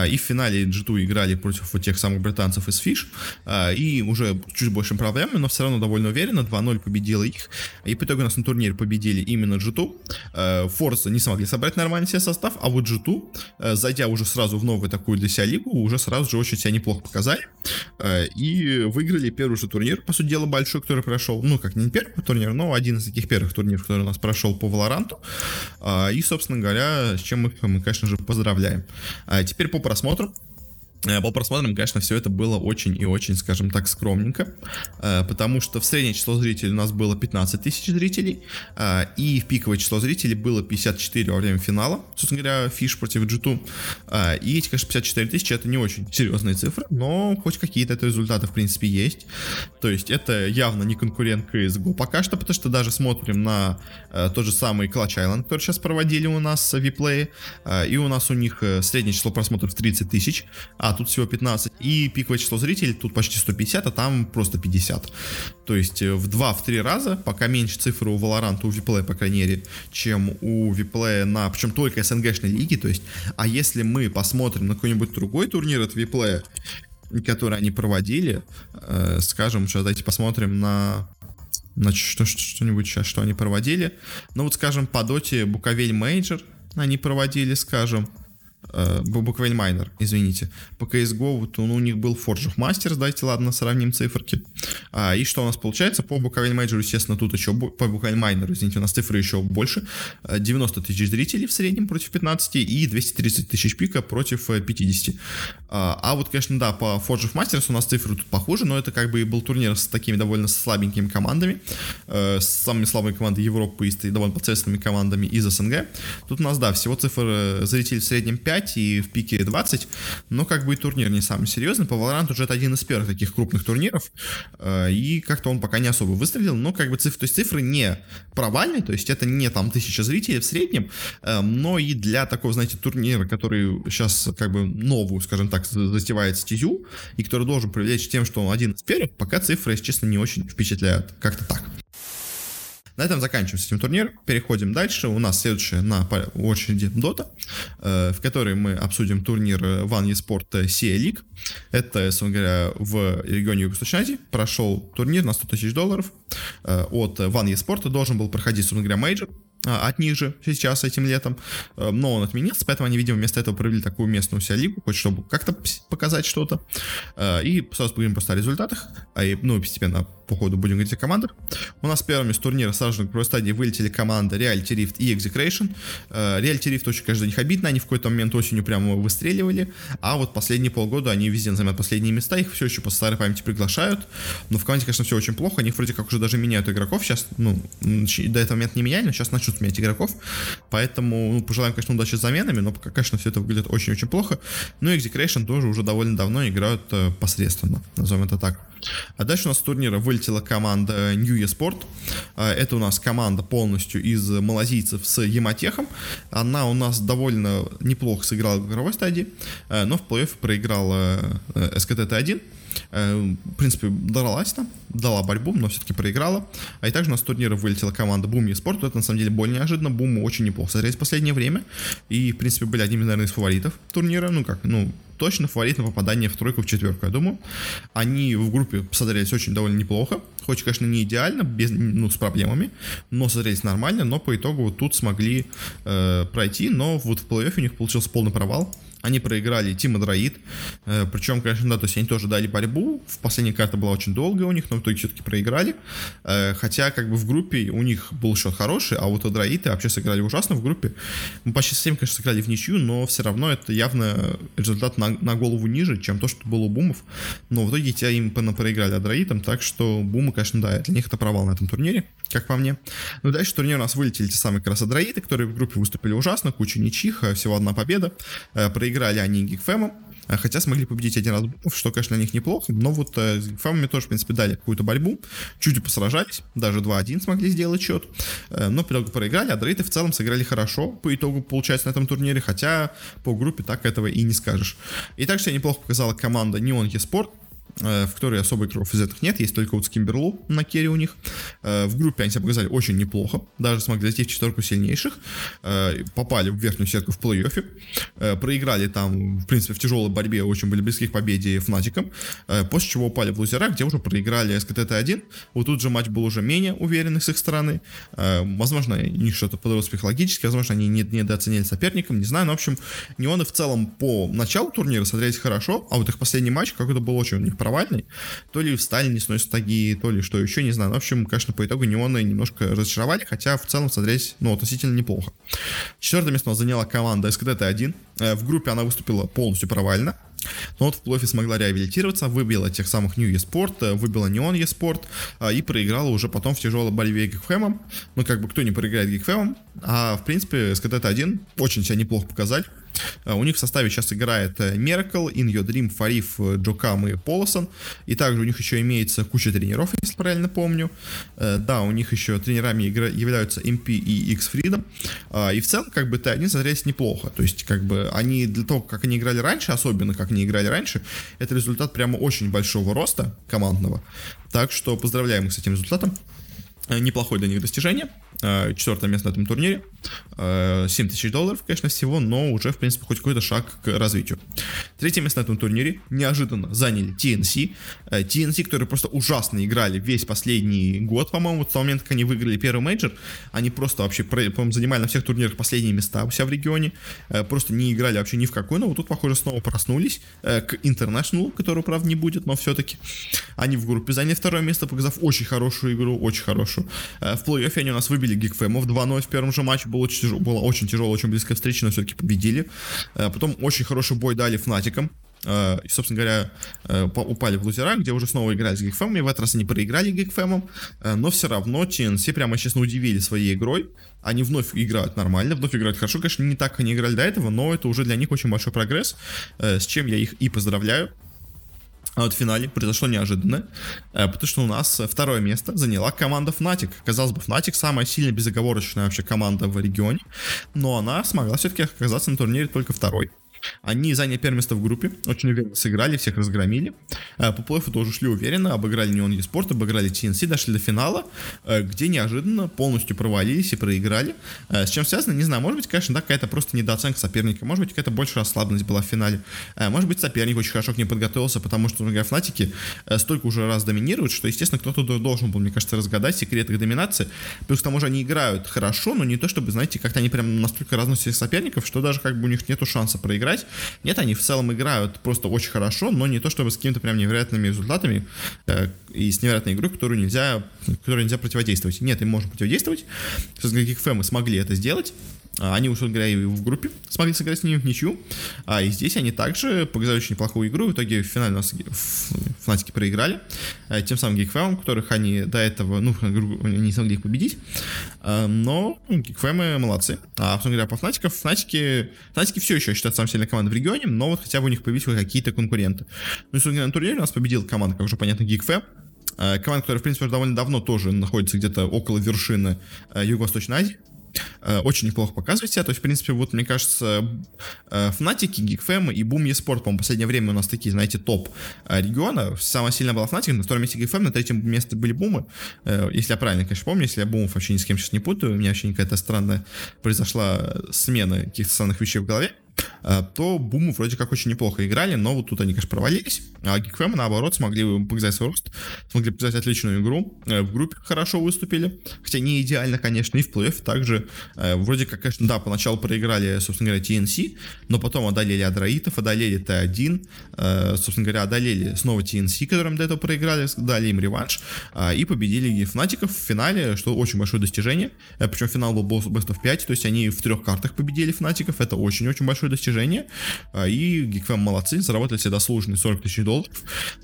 И в финале G2 играли против вот тех самых британцев из Fish. И уже чуть большим проблемами, но все равно довольно уверенно. 2-0 победила их. И по итогу у нас на турнире победили именно G2. Forza не смогли собрать нормальный себе состав, а вот G2, зайдя уже сразу в новую такую для себя лигу, уже сразу же очень себя неплохо показали. И выиграли первый же турнир, по сути дела, дело большой, который прошел, ну, как не первый турнир, но один из таких первых турниров, который у нас прошел по Валоранту. И, собственно говоря, с чем мы, мы конечно же, поздравляем. А теперь по просмотру. Э, по просмотрам, конечно, все это было очень и очень, скажем так, скромненько, э, потому что в среднее число зрителей у нас было 15 тысяч зрителей, э, и в пиковое число зрителей было 54 во время финала, собственно говоря, Фиш против G2, и эти, конечно, 54 тысячи это не очень серьезные цифры, но хоть какие-то это результаты, в принципе, есть, то есть это явно не конкурент CSGO пока что, потому что даже смотрим на тот же самый Clutch Island, который сейчас проводили у нас в Vplay, и у нас у них среднее число просмотров 30 тысяч, а тут всего 15. И пиковое число зрителей тут почти 150, а там просто 50. То есть э, в 2-3 раза, пока меньше цифры у Valorant, у WePlay, по крайней мере, чем у WePlay на, причем только СНГшной лиги, то есть, а если мы посмотрим на какой-нибудь другой турнир от WePlay, который они проводили, э, скажем, сейчас давайте посмотрим на Значит, что, что-нибудь сейчас, что они проводили. Ну вот, скажем, по доте Буковель Мейджор они проводили, скажем э, буквально майнер, извините. По CSGO вот он, у них был Forge of Masters, давайте, ладно, сравним циферки. А, и что у нас получается? По буквально Major, естественно, тут еще, по буквально майнеру, извините, у нас цифры еще больше. 90 э, тысяч зрителей в среднем против 15 и 230 тысяч пика против 50. Э, а, а вот, конечно, да, по Forge of Masters у нас цифры тут похуже, но это как бы и был турнир с такими довольно слабенькими командами, с самыми слабыми командами Европы и довольно посредственными командами из СНГ. Тут у нас, да, всего цифр зрителей в среднем 5, 5 и в пике 20, но как бы и турнир не самый серьезный. По Valorant уже это один из первых таких крупных турниров, э, и как-то он пока не особо выстрелил, но как бы цифры, то есть цифры не провальные, то есть это не там тысяча зрителей в среднем, э, но и для такого, знаете, турнира, который сейчас как бы новую, скажем так, затевает стезю, и который должен привлечь тем, что он один из первых, пока цифры, если честно, не очень впечатляют. Как-то так. На этом заканчиваем с этим турниром. Переходим дальше. У нас следующая на очереди Dota, э, в которой мы обсудим турнир ONE Esports SEA League. Это, собственно говоря, в регионе Юго-Восточной Азии прошел турнир на 100 тысяч долларов э, от ONE Esports. Должен был проходить, собственно говоря, мейджор а, от них же сейчас этим летом, э, но он отменился, поэтому они, видимо, вместо этого провели такую местную SEA лигу, хоть чтобы как-то показать что-то. И сразу поговорим просто о результатах, а ну, постепенно по ходу будем говорить о командах. У нас первыми с турнира сразу же на первой стадии вылетели команды Reality Rift и Execration. Reality Rift очень, за них обидно, они в какой-то момент осенью прямо выстреливали, а вот последние полгода они везде занимают последние места, их все еще по старой памяти приглашают, но в команде, конечно, все очень плохо, они вроде как уже даже меняют игроков, сейчас, ну, до этого момента не меняли, но сейчас начнут менять игроков, поэтому, ну, пожелаем, конечно, удачи с заменами, но пока, конечно, все это выглядит очень-очень плохо, ну, Execration тоже уже довольно давно играют э, посредственно, назовем это так. А дальше у нас с турнира вылетела команда New Esport. А, это у нас команда полностью из малазийцев с Яматехом. Она у нас довольно неплохо сыграла в игровой стадии, а, но в плей-оффе проиграла СКТ-1. Э, в принципе, дралась там, дала борьбу, но все-таки проиграла. А и также у нас с турнира вылетела команда Boom eSport. Это на самом деле более неожиданно. Boom очень неплохо смотрелись в последнее время. И, в принципе, были одними, наверное, из фаворитов турнира. Ну как, ну, точно фаворит на попадание в тройку, в четверку, я думаю. Они в группе смотрелись очень довольно неплохо. Хоть, конечно, не идеально, без, ну, с проблемами, но смотрелись нормально, но по итогу тут смогли э, пройти, но вот в плей-оффе у них получился полный провал. Они проиграли Тима Дроид. Э, Причем, конечно, да, то есть они тоже дали борьбу. В последней карте была очень долгая у них, но в итоге все-таки проиграли. Э, хотя, как бы в группе у них был счет хороший, а вот у Дроиды вообще сыграли ужасно в группе. Мы почти совсем, конечно, сыграли в ничью, но все равно это явно результат на, на голову ниже, чем то, что было у Бумов. Но в итоге тебя им проиграли Адроитам, так что Бумы, конечно, да, для них это провал на этом турнире, как по мне. Ну дальше турнир у нас вылетели те самые как раз Адроиты, которые в группе выступили ужасно, куча ничьих, э, всего одна победа. Проиграли проиграли они Гигфэмом, а, хотя смогли победить один раз что, конечно, для них неплохо, но вот э, с Гигфэмами тоже, в принципе, дали какую-то борьбу, чуть посражались, даже 2-1 смогли сделать счет, э, но по итогу проиграли, а Дрейты в целом сыграли хорошо, по итогу, получается, на этом турнире, хотя по группе так этого и не скажешь. И также неплохо показала команда Neon eSport, в которой особо игроков нет, есть только вот Скимберлу на керри у них. Э, в группе они себя показали очень неплохо, даже смогли зайти в четверку сильнейших, э, попали в верхнюю сетку в плей-оффе, проиграли там, в принципе, в тяжелой борьбе, очень были близки к победе Фнатиком, после чего упали в лузера, где уже проиграли СКТ-1. Вот тут же матч был уже менее уверенный с их стороны. Возможно, у них что-то подалось психологически, возможно, они недооценили соперником, не знаю, но, в общем, неоны в целом по началу турнира смотрелись хорошо, а вот их последний матч какой-то был очень них провальный. То ли встали не сносят таги, то ли что еще, не знаю. в общем, конечно, по итогу неоны немножко разочаровали, хотя в целом смотрелись, ну, относительно неплохо. Четвертое место заняла команда СКТ-1. Э, в группе она выступила полностью провально. но вот в плей смогла реабилитироваться, выбила тех самых New eSport, выбила Neon eSport и проиграла уже потом в тяжелой борьбе Гигфэмом. Ну, как бы кто не проиграет Гигфэмом, а в принципе SKT-1 очень себя неплохо показали. Э, у них в составе сейчас играет Miracle, In Your Dream, Фариф, Джокам и Полосон. И также у них еще имеется куча тренеров, если правильно помню. Э, да, у них еще тренерами являются MP и X Freedom. А, и в целом, как бы, Т1 смотрелись неплохо. То есть, как бы, они для того, как они играли раньше, особенно как они играли раньше, это результат прямо очень большого роста командного. Так что поздравляем их с этим результатом. Э, неплохое для них достижение. Э, четвертое место на этом турнире. 7 э, тысяч долларов, конечно, всего, но уже, в принципе, хоть какой-то шаг к развитию. Третье место на этом турнире неожиданно заняли TNC. TNC, которые просто ужасно играли весь последний год, по-моему, с того момента, как они выиграли первый мейджор. Они просто вообще, по-моему, занимали на всех турнирах последние места у себя в регионе. Просто не играли вообще ни в какой, но вот тут, похоже, снова проснулись к International, которого, правда, не будет, но все-таки. Они в группе заняли второе место, показав очень хорошую игру, очень хорошую. В плей-оффе они у нас выбили Гигфэмов 2-0 в первом же матче. Было очень, тяжело, было очень тяжело, очень близкая встреча, но все-таки победили. Э, потом очень хороший бой дали Фнатикам. Uh, и, собственно говоря, упали в лузера, где уже снова играли с Гигфэмами. В этот раз они проиграли Гигфэмом, но все равно TNC прямо, честно, удивили своей игрой. Они вновь играют нормально, вновь играют хорошо. Конечно, не так, они играли до этого, но это уже для них очень большой прогресс, с чем я их и поздравляю. А вот в финале произошло неожиданно, э, потому что у нас второе место заняла команда Fnatic. Казалось бы, Fnatic самая сильная безоговорочная вообще команда в регионе, но она смогла все-таки оказаться на турнире только второй. Они заняли первое место в группе, очень уверенно сыграли, всех разгромили. Э, по плей тоже шли уверенно, обыграли Neon eSport, обыграли TNC, дошли до финала, э, где неожиданно полностью провалились и проиграли. Э, с чем связано, не знаю, может быть, конечно, да, какая-то просто недооценка соперника, может быть, какая-то больше расслабленность была в финале. Может быть, соперник очень хорошо к ним подготовился, потому что, например, Фнатики столько уже раз доминируют, что, естественно, кто-то должен был, мне кажется, разгадать секрет их доминации. Плюс к тому же они играют хорошо, но не то, чтобы, знаете, как-то они прям настолько разносят соперников, что даже как бы у них нету шанса проиграть играть. Нет, они в целом играют просто очень хорошо, но не то чтобы с какими-то прям невероятными результатами э, и с невероятной игрой, которую нельзя, которой нельзя противодействовать. Нет, им можно противодействовать. С каких мы смогли это сделать. А, они, условно говоря, и в группе смогли сыграть с ними в ничью. А и здесь они также показали очень неплохую игру. В итоге в финале у нас фанатики проиграли. А, тем самым Geekfam, которых они до этого, ну, не смогли их победить. А, но Geekfam молодцы. А, собственно говоря, по Фнатиков, Фнатики, Фнатики все еще считают самой сильной командой в регионе, но вот хотя бы у них появились какие-то конкуренты. Ну, собственно говоря, на турнире у нас победила команда, как уже понятно, Geekfam. Команда, которая, в принципе, уже довольно давно тоже находится где-то около вершины Юго-Восточной Азии. Э, очень неплохо показывает себя. То есть, в принципе, вот, мне кажется, э, Фнатики, Гигфэм и Boom eSport, по-моему, в последнее время у нас такие, знаете, топ э, региона. Самая сильная была Фнатик, на втором месте Гигфэм, на третьем месте были Бумы. Если я правильно, конечно, помню, если я Бумов вообще ни с кем сейчас не путаю, у меня вообще какая-то странная произошла смена каких-то странных вещей в голове. Э, то Буму вроде как очень неплохо играли, но вот тут они, конечно, провалились. А Гикфэмы, наоборот, смогли показать свой рост, смогли показать отличную игру. Э, в группе хорошо выступили, хотя не идеально, конечно, и в плей-оффе также. Э, вроде как, конечно, да, поначалу проиграли, собственно говоря, TNC, но потом одолели Адраитов, одолели Т1, собственно говоря, одолели снова TNC, которым до этого проиграли, дали им реванш, и победили Фнатиков в финале, что очень большое достижение. Причем финал был Best of 5, то есть они в трех картах победили Фнатиков, это очень-очень большое достижение достижение, а, и Geekfam молодцы, заработали себе заслуженные 40 тысяч долларов.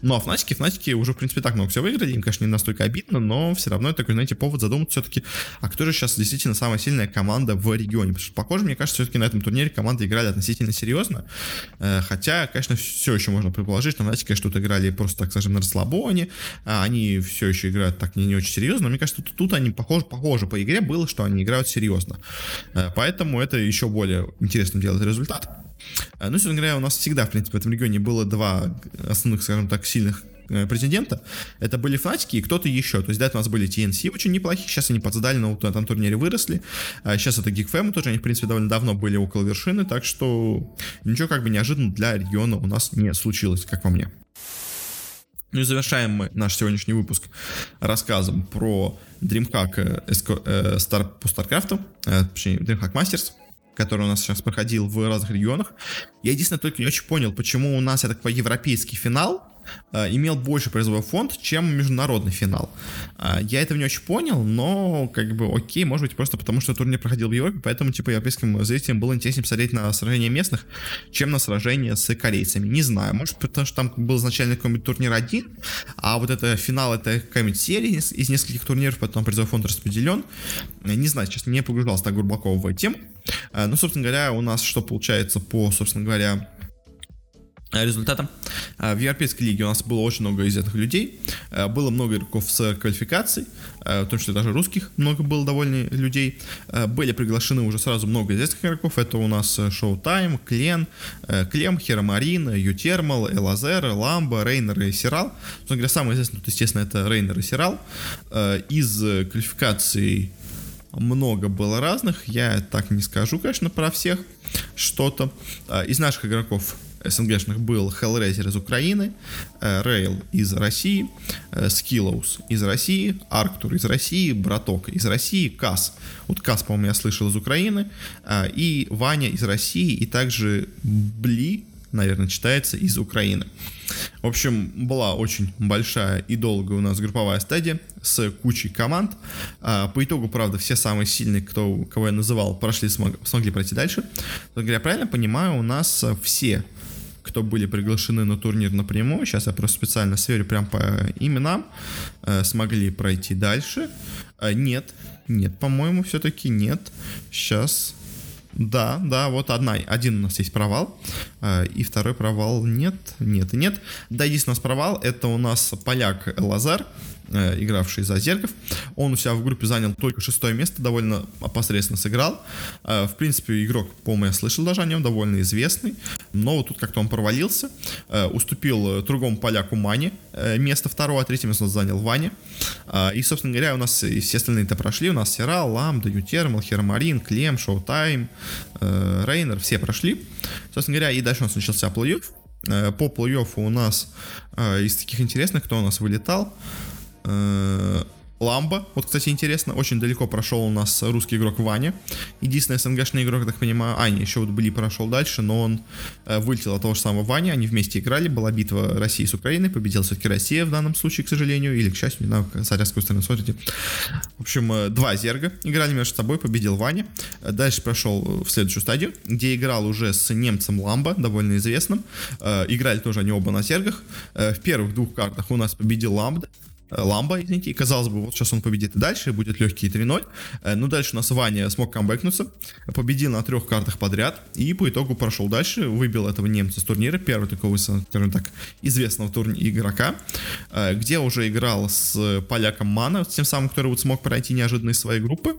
Ну, а Фнатики, Фнатики уже, в принципе, так много все выиграли, им, конечно, не настолько обидно, но все равно это такой, знаете, повод задуматься все-таки, а кто же сейчас действительно самая сильная команда в регионе? Потому что, похоже, мне кажется, все-таки на этом турнире команды играли относительно серьезно, э, хотя, конечно, все еще можно предположить, что Фнатики, конечно, тут играли просто, так скажем, на расслабоне, а они все еще играют так не, не очень серьезно, но мне кажется, тут, тут они похоже, похоже по игре было, что они играют серьезно. Э, поэтому это еще более интересно делает результат. Э, ну, собственно говоря, у нас всегда, в принципе, в этом регионе было два основных, скажем так, сильных э, претендента. Это были Фнатики и кто-то еще. То есть до этого у нас были TNC очень неплохие, сейчас они подсдали, но вот на этом турнире выросли. А сейчас это GeekFam тоже, они, в принципе, довольно давно были около вершины, так что ничего как бы неожиданно для региона у нас не случилось, как по мне. Ну и завершаем мы наш сегодняшний выпуск рассказом про DreamHack э, Star, по StarCraft, точнее, DreamHack Masters который у нас сейчас проходил в разных регионах. Я единственное только не очень понял, почему у нас, я так по европейский финал, имел больше призовой фонд, чем международный финал. Э, я этого не очень понял, но как бы окей, может быть просто потому, что турнир проходил в Европе, поэтому типа европейским зрителям было интереснее посмотреть на сражения местных, чем на сражения с корейцами. Не знаю, может потому что там был изначально какой-нибудь турнир один, а вот это финал это какая-нибудь серия из, нескольких турниров, потом призовой фонд распределен. Не знаю, честно, не погружался так глубоко в тему. Ну, собственно говоря, у нас что получается по, собственно говоря, Э, результатом. Э, в Европейской лиге у нас было очень много известных людей, э, было много игроков с квалификацией, в том числе даже русских много было довольно людей. Были приглашены уже сразу много известных игроков, это у нас Showtime, Клен, Клем, Херомарин, Ютермал, Элазер, Ламба, Рейнер и Сирал. Собственно говоря, самый известный тут, естественно, это Рейнер и Сирал. Из квалификаций много было разных, я так не скажу, конечно, про всех что-то. Из наших игроков СНГшных был Hellraiser из Украины, э, из России, Skillows э, из России, Арктур из России, Браток из России, Кас. Вот Кас, по-моему, я слышал из Украины, э, и Ваня из России, и также Бли, наверное, читается из Украины. В общем, была очень большая и долгая у нас групповая стадия с кучей команд. По итогу, правда, все самые сильные, кто, кого я называл, прошли, смог, смогли пройти дальше. Я правильно понимаю, у нас все кто были приглашены на турнир напрямую, сейчас я просто специально сверю прям по именам, э, смогли пройти дальше. Э, нет, нет, по-моему, все-таки нет. Сейчас да, да, вот одна, один у нас есть провал, э, и второй провал нет, нет и нет. Да, единственный у нас провал, это у нас поляк Лазар, игравший за Зерков. Он у себя в группе занял только шестое место, довольно посредственно сыграл. Э, в принципе, игрок, по-моему, я слышал даже о нем, довольно известный. Но вот тут как-то он провалился. Э, уступил другому поляку Мане место второго, а третье место занял Ваня. И, собственно говоря, у нас все остальные-то прошли. У нас Сера, Ламда, Ютермал, Хермарин, Клем, Шоутайм, Рейнер, все прошли. Собственно говоря, и дальше у нас начался плей-офф. По плей-оффу у нас из таких интересных, кто у нас вылетал, э, Ламба, вот, кстати, интересно, очень далеко прошел у нас русский игрок Ваня. Единственный СНГшный игрок, так понимаю, а, не, еще вот Бли прошел дальше, но он э, вылетел от того же самого Вани, они вместе играли, была битва России с Украиной, победила все-таки Россия в данном случае, к сожалению, или к счастью, не знаю, с какой стороны смотрите. В общем, э, два зерга играли между собой, победил Ваня. Э, дальше прошел в следующую стадию, где играл уже с немцем Ламба, довольно известным. Э, играли тоже они оба на зергах. Э, в первых двух картах у нас победил Ламба, Э, Ламба, извините, и казалось бы, вот сейчас он победит и дальше, будет легкий 3-0. Э, но дальше у нас Ваня смог камбэкнуться, победил на трех картах подряд и по итогу прошел дальше, выбил этого немца с турнира, первого такого, скажем так, известного турнира игрока, э, где уже играл с поляком Мана, тем самым, который вот смог пройти неожиданно из своей группы.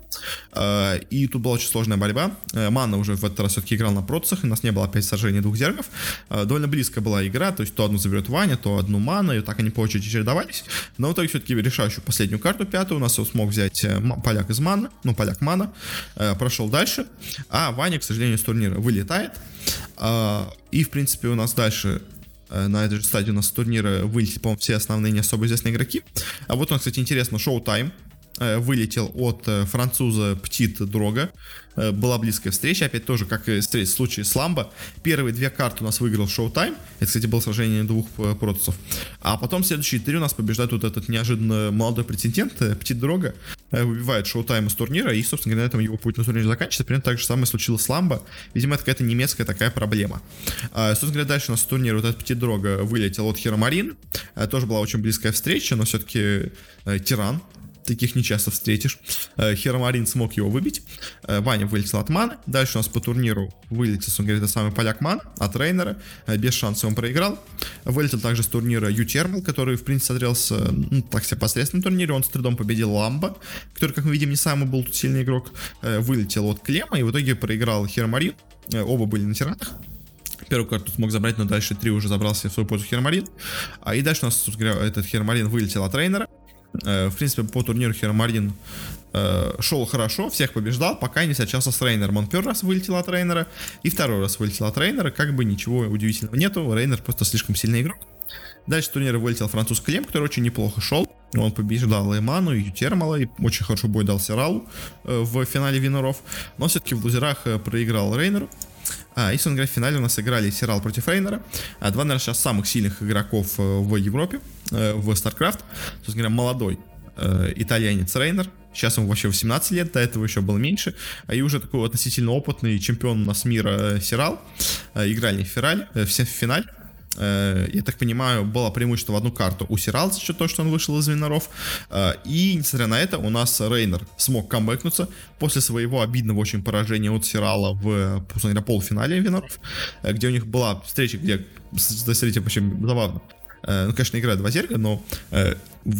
И тут была очень сложная борьба. Мана уже в этот раз все-таки играл на процессах, у нас не было опять сражения двух зергов. Довольно близкая была игра, то есть то одну заберет Ваня, то одну Мана, и так они по очереди чередовались. Но вот итоге все-таки решающую последнюю карту, пятую, у нас он смог взять э, поляк из мана, ну, поляк мана, э, прошел дальше, а Ваня, к сожалению, с турнира вылетает, э, и, в принципе, у нас дальше э, на этой же стадии у нас с турнира вылетели, по-моему, все основные не особо известные игроки. А вот у нас, кстати, интересно, э, вылетел от француза Птит Дрога. Э, была близкая встреча, опять тоже, как и в случае с Ламбо. Первые две карты у нас выиграл Showtime, это, кстати, было сражение двух э, протусов. А потом следующие три у нас побеждает вот этот неожиданно молодой претендент, э, Птит Дрога, выбивает Showtime из турнира, и, собственно говоря, на этом его путь на турнире заканчивается. Примерно так же самое случилось с Ламбо. Видимо, это какая-то немецкая такая проблема. А, собственно говоря, дальше у нас с турнира вот этот Птит Дрога вылетел от Херомарин. Тоже была очень близкая встреча, но все-таки тиран таких не часто встретишь. Э, Херомарин смог его выбить. Э, Ваня вылетел от маны. Дальше у нас по турниру вылетел, он говорит, это самый поляк ман от трейнера. Э, без шанса он проиграл. Вылетел также с турнира Ютермал, который, в принципе, смотрелся, ну, так себе посредственном турнире. Он с трудом победил Ламба, который, как мы видим, не самый был тут сильный игрок. Вылетел от Клема и в итоге проиграл Херомарин. Оба были на тиранах. Первую карту смог забрать, но дальше три уже забрался в свою пользу Хермарин. А и дальше у нас, этот Хермарин вылетел от трейнера. Э, в принципе, по турниру Херомарин э, шел хорошо, всех побеждал, пока не сочался с Рейнером. Он первый раз вылетел от Рейнера, и второй раз вылетел от Рейнера, как бы ничего удивительного нету, Рейнер просто слишком сильный игрок. Дальше турнира вылетел француз Клем, который очень неплохо шел. Он побеждал Эману, и Ютермала, и очень хорошо бой дал Сиралу э, в финале Виноров. Но все-таки в лузерах проиграл Рейнеру. А, и, собственно в финале у нас играли Сирал против Рейнера. А, два, наверное, сейчас самых сильных игроков в Европе, в StarCraft. Собственно говоря, молодой э, итальянец Рейнер. Сейчас ему вообще 18 лет, до этого еще было меньше. А и уже такой относительно опытный чемпион у нас мира Сирал. Играли в, фираль, в финале. Э, я так понимаю, было преимущество в одну карту у Сиралца, что то, что он вышел из Виноров. Э, и, несмотря на это, у нас Рейнер смог камбэкнуться после своего обидного очень поражения от Сирала в, собственно полуфинале Виноров, э, где у них была встреча, где, смотрите, очень забавно, Э, ну, конечно, играет два зерга, но э,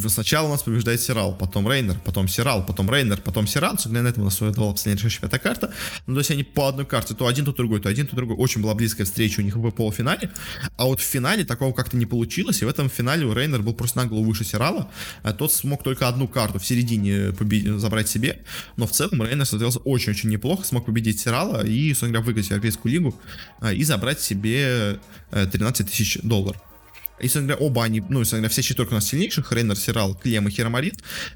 сначала у нас побеждает Сирал, потом Рейнер, потом Сирал, потом Рейнер, потом Сирал. Для этого у нас была последняя решающая пятая карта. Ну, то есть они по одной карте, то один, то другой, то один, то другой. Очень была близкая встреча у них в полуфинале. А вот в финале такого как-то не получилось. И в этом финале у Рейнер был просто нагло выше Сирала. А тот смог только одну карту в середине побед... забрать себе. Но в целом Рейнер смотрелся очень-очень неплохо. Смог победить Сирала и, собственно говоря, выиграть Европейскую лигу и забрать себе 13 э, тысяч долларов. Если говоря, оба они, ну, если говоря, вся четверка у нас сильнейших, Рейнер, Сирал, Клем и Херомарит,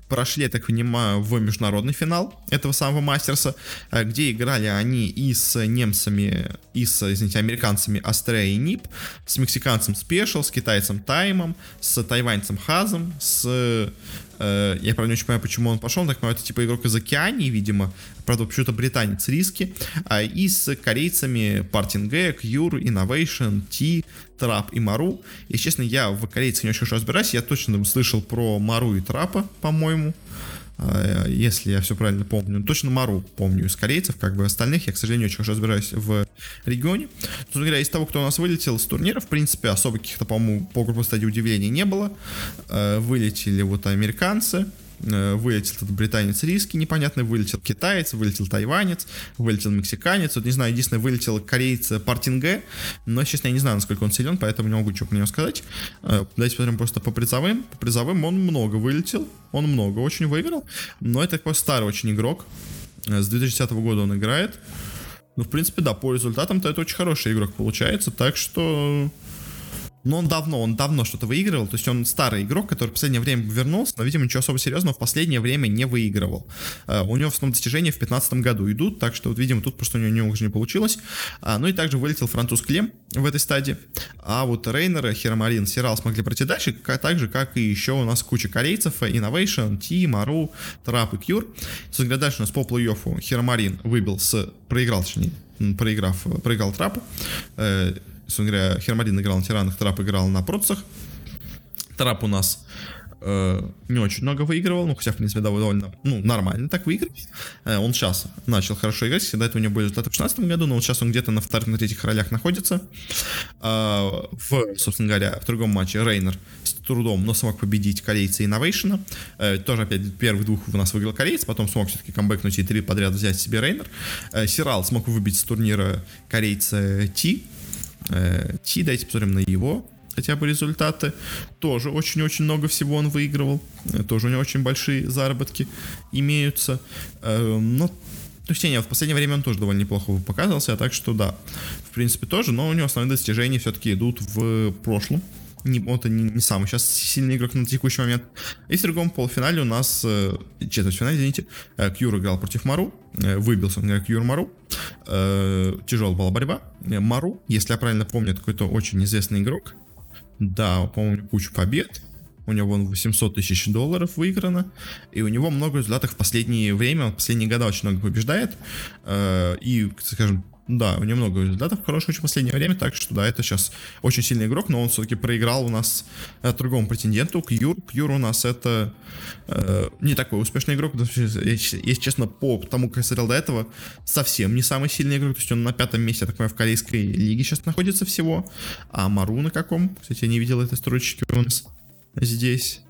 прошли, я так понимаю, в международный финал этого самого Мастерса, э, где играли они и с немцами, и с, извините, американцами Астрея и Нип, с мексиканцем Спешл, с китайцем Таймом, с тайваньцем Хазом, с я, правда, не очень понимаю, почему он пошел. Так понимаю, это типа игрок из Океании, видимо. Правда, почему-то британец риски. А, и с корейцами Партинге, Кьюр, Innovation, Ти, Трап и Мару. И, честно, я в корейцах не очень хорошо разбираюсь. Я точно слышал про Мару и Трапа, по-моему. А, если я все правильно помню. Точно Мару помню из корейцев, как бы остальных я, к сожалению, очень хорошо разбираюсь в регионе. Тут говоря, из того, кто у нас вылетел с турнира, в принципе, особо каких-то, по-моему, по группе стадии удивлений не было. А, вылетели вот американцы, Э, вылетел этот британец риски непонятный, вылетел китаец, вылетел тайванец, вылетел мексиканец, вот не знаю, единственное, вылетел кореец Партинге, но, честно, я не знаю, насколько он силен, поэтому не могу ничего про него сказать. Э, давайте посмотрим просто по призовым. По призовым он много вылетел, он много очень выиграл, но это такой старый очень игрок, э, с 2010 года он играет. Ну, в принципе, да, по результатам-то это очень хороший игрок получается, так что но он давно, он давно что-то выигрывал, то есть он старый игрок, который в последнее время вернулся, но, видимо, ничего особо серьезного в последнее время не выигрывал. Uh, у него в основном достижения в 2015 году идут, так что, вот, видимо, тут просто у него, у него уже не получилось. Uh, ну и также вылетел француз Клем в этой стадии. А вот Рейнер, Херомарин, Сирал смогли пройти дальше, так же, как и еще у нас куча корейцев, Innovation, Ти, Мару, Трап и Кьюр. Собственно, дальше у нас по плей-оффу Херомарин выбил с... проиграл, точнее, проиграв, проиграл Трапу. Uh, собственно говоря, Хермадин играл на тиранах, Трап играл на процессах. Трап у нас э, не очень много выигрывал, ну, хотя, в принципе, довольно, ну, нормально так выиграл. Э, он сейчас начал хорошо играть, до этого у него были результаты в 2016 году, но вот сейчас он где-то на вторых, на третьих ролях находится. Э, в, собственно говоря, в другом матче Рейнер с трудом, но смог победить корейца Innovation. Э, тоже, опять, первых двух у нас выиграл кореец, потом смог все-таки камбэкнуть и три подряд взять себе Рейнер. Э, Сирал смог выбить с турнира корейца Ти, Ти, давайте посмотрим на его хотя бы результаты. Тоже очень-очень много всего он выигрывал. Э, тоже у него очень большие заработки имеются. Э, но то есть, не, в последнее время он тоже довольно неплохо показывался, так что да, в принципе тоже, но у него основные достижения все-таки идут в прошлом не, это не, не самый сейчас сильный игрок на текущий момент. И в другом полуфинале у нас, э, четвертьфинале, извините, э, Кьюр играл против Мару, э, выбился он Кьюр Мару, э, тяжелая была борьба. Э, Мару, если я правильно помню, это какой-то очень известный игрок, да, по-моему, кучу побед, у него вон 800 тысяч долларов выиграно, и у него много результатов в последнее время, он в последние года очень много побеждает, э, и, скажем, да, у него много результатов хороших очень в последнее время, так что да, это сейчас очень сильный игрок, но он все-таки проиграл у нас э, другому претенденту, Кьюр. Кьюр у нас это э, не такой успешный игрок, если честно, по тому, как я смотрел до этого, совсем не самый сильный игрок, то есть он на пятом месте, я в корейской лиге сейчас находится всего, а Мару на каком? Кстати, я не видел этой строчки у нас здесь.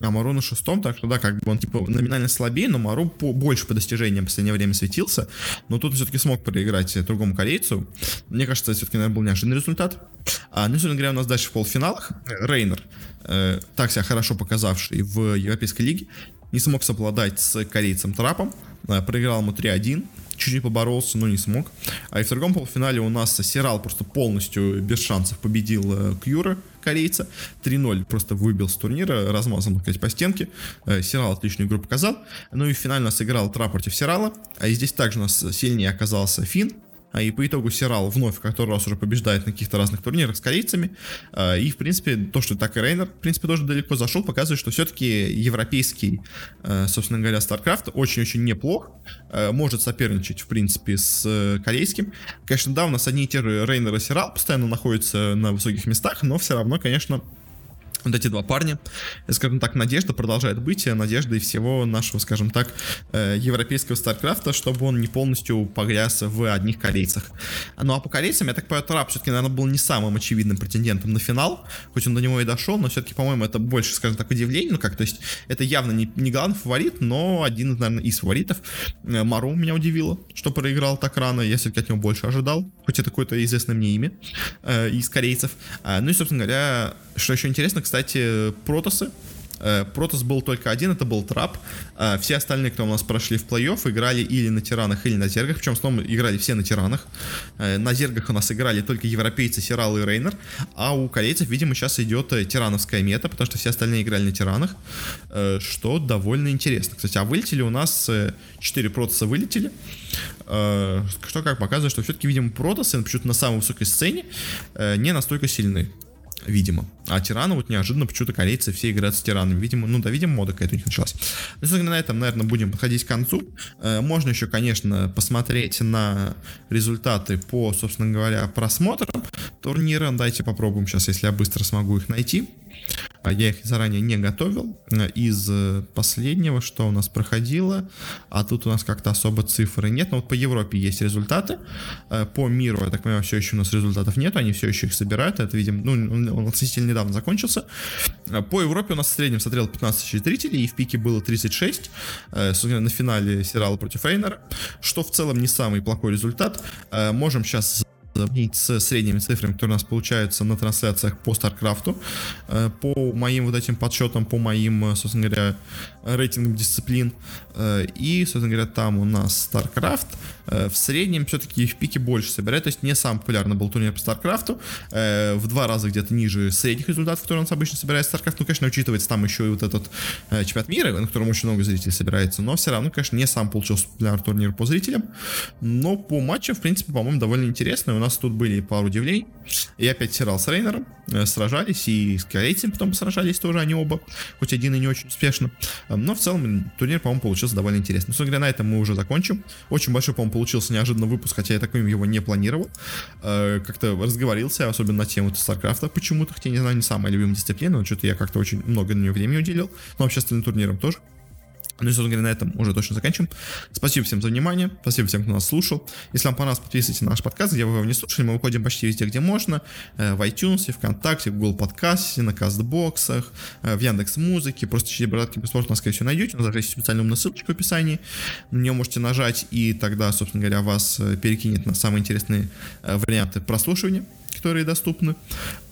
А Мару на шестом, так что да, как бы он типа номинально слабее, но Мару по, больше по достижениям в последнее время светился. Но тут все-таки смог проиграть другому корейцу. Мне кажется, все-таки, наверное, был неожиданный результат. А, ну, собственно говоря, у нас дальше в полуфиналах Рейнер, э, так себя хорошо показавший в Европейской лиге, не смог совладать с корейцем Трапом, э, проиграл ему 3-1 чуть-чуть поборолся, но не смог. А и в другом полуфинале у нас Сирал просто полностью без шансов победил э, Кьюра, корейца. 3-0 просто выбил с турнира, размазал, сказать, по стенке. Э, Сирал отличную игру показал. Ну и в нас играл Тра против Сирала. А и здесь также у нас сильнее оказался Фин, а, и по итогу Сирал вновь в который раз уже побеждает на каких-то разных турнирах с корейцами, а, и, в принципе, то, что так и Рейнер, в принципе, тоже далеко зашел, показывает, что все-таки европейский, собственно говоря, StarCraft очень-очень неплох, может соперничать, в принципе, с э, корейским. Конечно, да, у нас одни и те же Рейнер и Сирал постоянно находятся на высоких местах, но все равно, конечно, вот эти два парня, скажем так, надежда продолжает быть надеждой всего нашего, скажем так, э, европейского Старкрафта, чтобы он не полностью погряз в одних корейцах. Ну а по корейцам, я так понимаю, Трап все-таки, наверное, был не самым очевидным претендентом на финал, хоть он до него и дошел, но все-таки, по-моему, это больше, скажем так, удивление, ну как, то есть это явно не, не главный фаворит, но один, наверное, из фаворитов. Э, Мару меня удивило, что проиграл так рано, я все-таки от него больше ожидал, хоть это какое-то известное мне имя э, из корейцев. А, ну и, собственно говоря, что еще интересно, кстати, Протосы. Э, Протос был только один, это был Трап. Э, все остальные, кто у нас прошли в плей-офф, играли или на Тиранах, или на Зергах. Причем снова играли все на Тиранах. Э, на Зергах у нас играли только европейцы Сирал и Рейнер. А у корейцев, видимо, сейчас идет тирановская мета, потому что все остальные играли на Тиранах. Что довольно интересно. Кстати, а вылетели у нас 4 Протоса вылетели. Что как показывает, что все-таки, видимо, Протосы почему-то на самой высокой сцене не настолько сильны видимо. А тираны вот неожиданно почему-то корейцы все играют с тиранами. Видимо, ну да, видимо, мода какая-то у них началась. Ну, на этом, наверное, будем подходить к концу. Э, можно еще, конечно, посмотреть на результаты по, собственно говоря, просмотрам турнира. Дайте попробуем сейчас, если я быстро смогу их найти. А я их заранее не готовил. Из э, последнего, что у нас проходило, а тут у нас как-то особо цифры нет. Но вот по Европе есть результаты. Э, по миру, я так понимаю, все еще у нас результатов нет. Они все еще их собирают. Это, видим, ну, он относительно недавно закончился. Э, по Европе у нас в среднем смотрел 15 тысяч зрителей, и в пике было 36. На финале Сирала против Рейнера, что в целом не самый плохой результат. Можем сейчас с средними цифрами, которые у нас получаются на трансляциях по StarCraft. Э, по моим вот этим подсчетам, по моим, э, собственно говоря, рейтингам дисциплин. Э, и, собственно говоря, там у нас StarCraft в среднем все-таки в пике больше собирает. То есть не самый популярный был турнир по StarCraft. В два раза где-то ниже средних результатов, которые у нас обычно собирает StarCraft. Ну, конечно, учитывается там еще и вот этот чемпионат мира, на котором очень много зрителей собирается. Но все равно, конечно, не сам получился популярный турнир по зрителям. Но по матчам, в принципе, по-моему, довольно интересно. У нас тут были пару удивлений. И опять Сирал с Рейнером э, сражались, и с корейцем потом сражались тоже они оба, хоть один и не очень успешно. Но в целом турнир, по-моему, получился довольно интересный. Собственно говоря, на этом мы уже закончим. Очень большой, по-моему, получился неожиданно выпуск, хотя я таким его не планировал. Э, как-то разговорился, особенно на тему Старкрафта почему-то, хотя, не знаю, не самая любимая дисциплина, но что-то я как-то очень много на нее времени уделил. Но общественным турниром тоже. Ну и, собственно говоря, на этом уже точно заканчиваем. Спасибо всем за внимание, спасибо всем, кто нас слушал. Если вам понравилось, подписывайтесь на наш подкаст, где вы его не слушали. Мы выходим почти везде, где можно. Э, в iTunes, ВКонтакте, в Google подкасте, на кастбоксах, э, в Яндекс Музыке. Просто через братки бесплатно нас, скорее всего, найдете. У нас есть специальная умная ссылочка в описании. На нее можете нажать, и тогда, собственно говоря, вас э, перекинет на самые интересные варианты прослушивания которые доступны.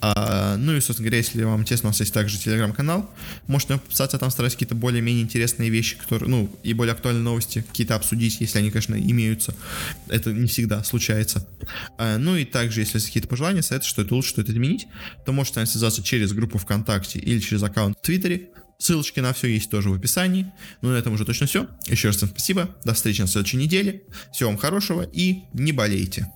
А, ну и, собственно говоря, если вам интересно, у нас есть также телеграм-канал. Можете подписаться, там стараюсь какие-то более-менее интересные вещи, которые, ну, и более актуальные новости какие-то обсудить, если они, конечно, имеются. Это не всегда случается. А, ну и также, если есть какие-то пожелания, советы, что это лучше, что это изменить, то можете с связаться через группу ВКонтакте или через аккаунт в Твиттере. Ссылочки на все есть тоже в описании. Ну, на этом уже точно все. Еще раз всем спасибо. До встречи на следующей неделе. Всего вам хорошего и не болейте.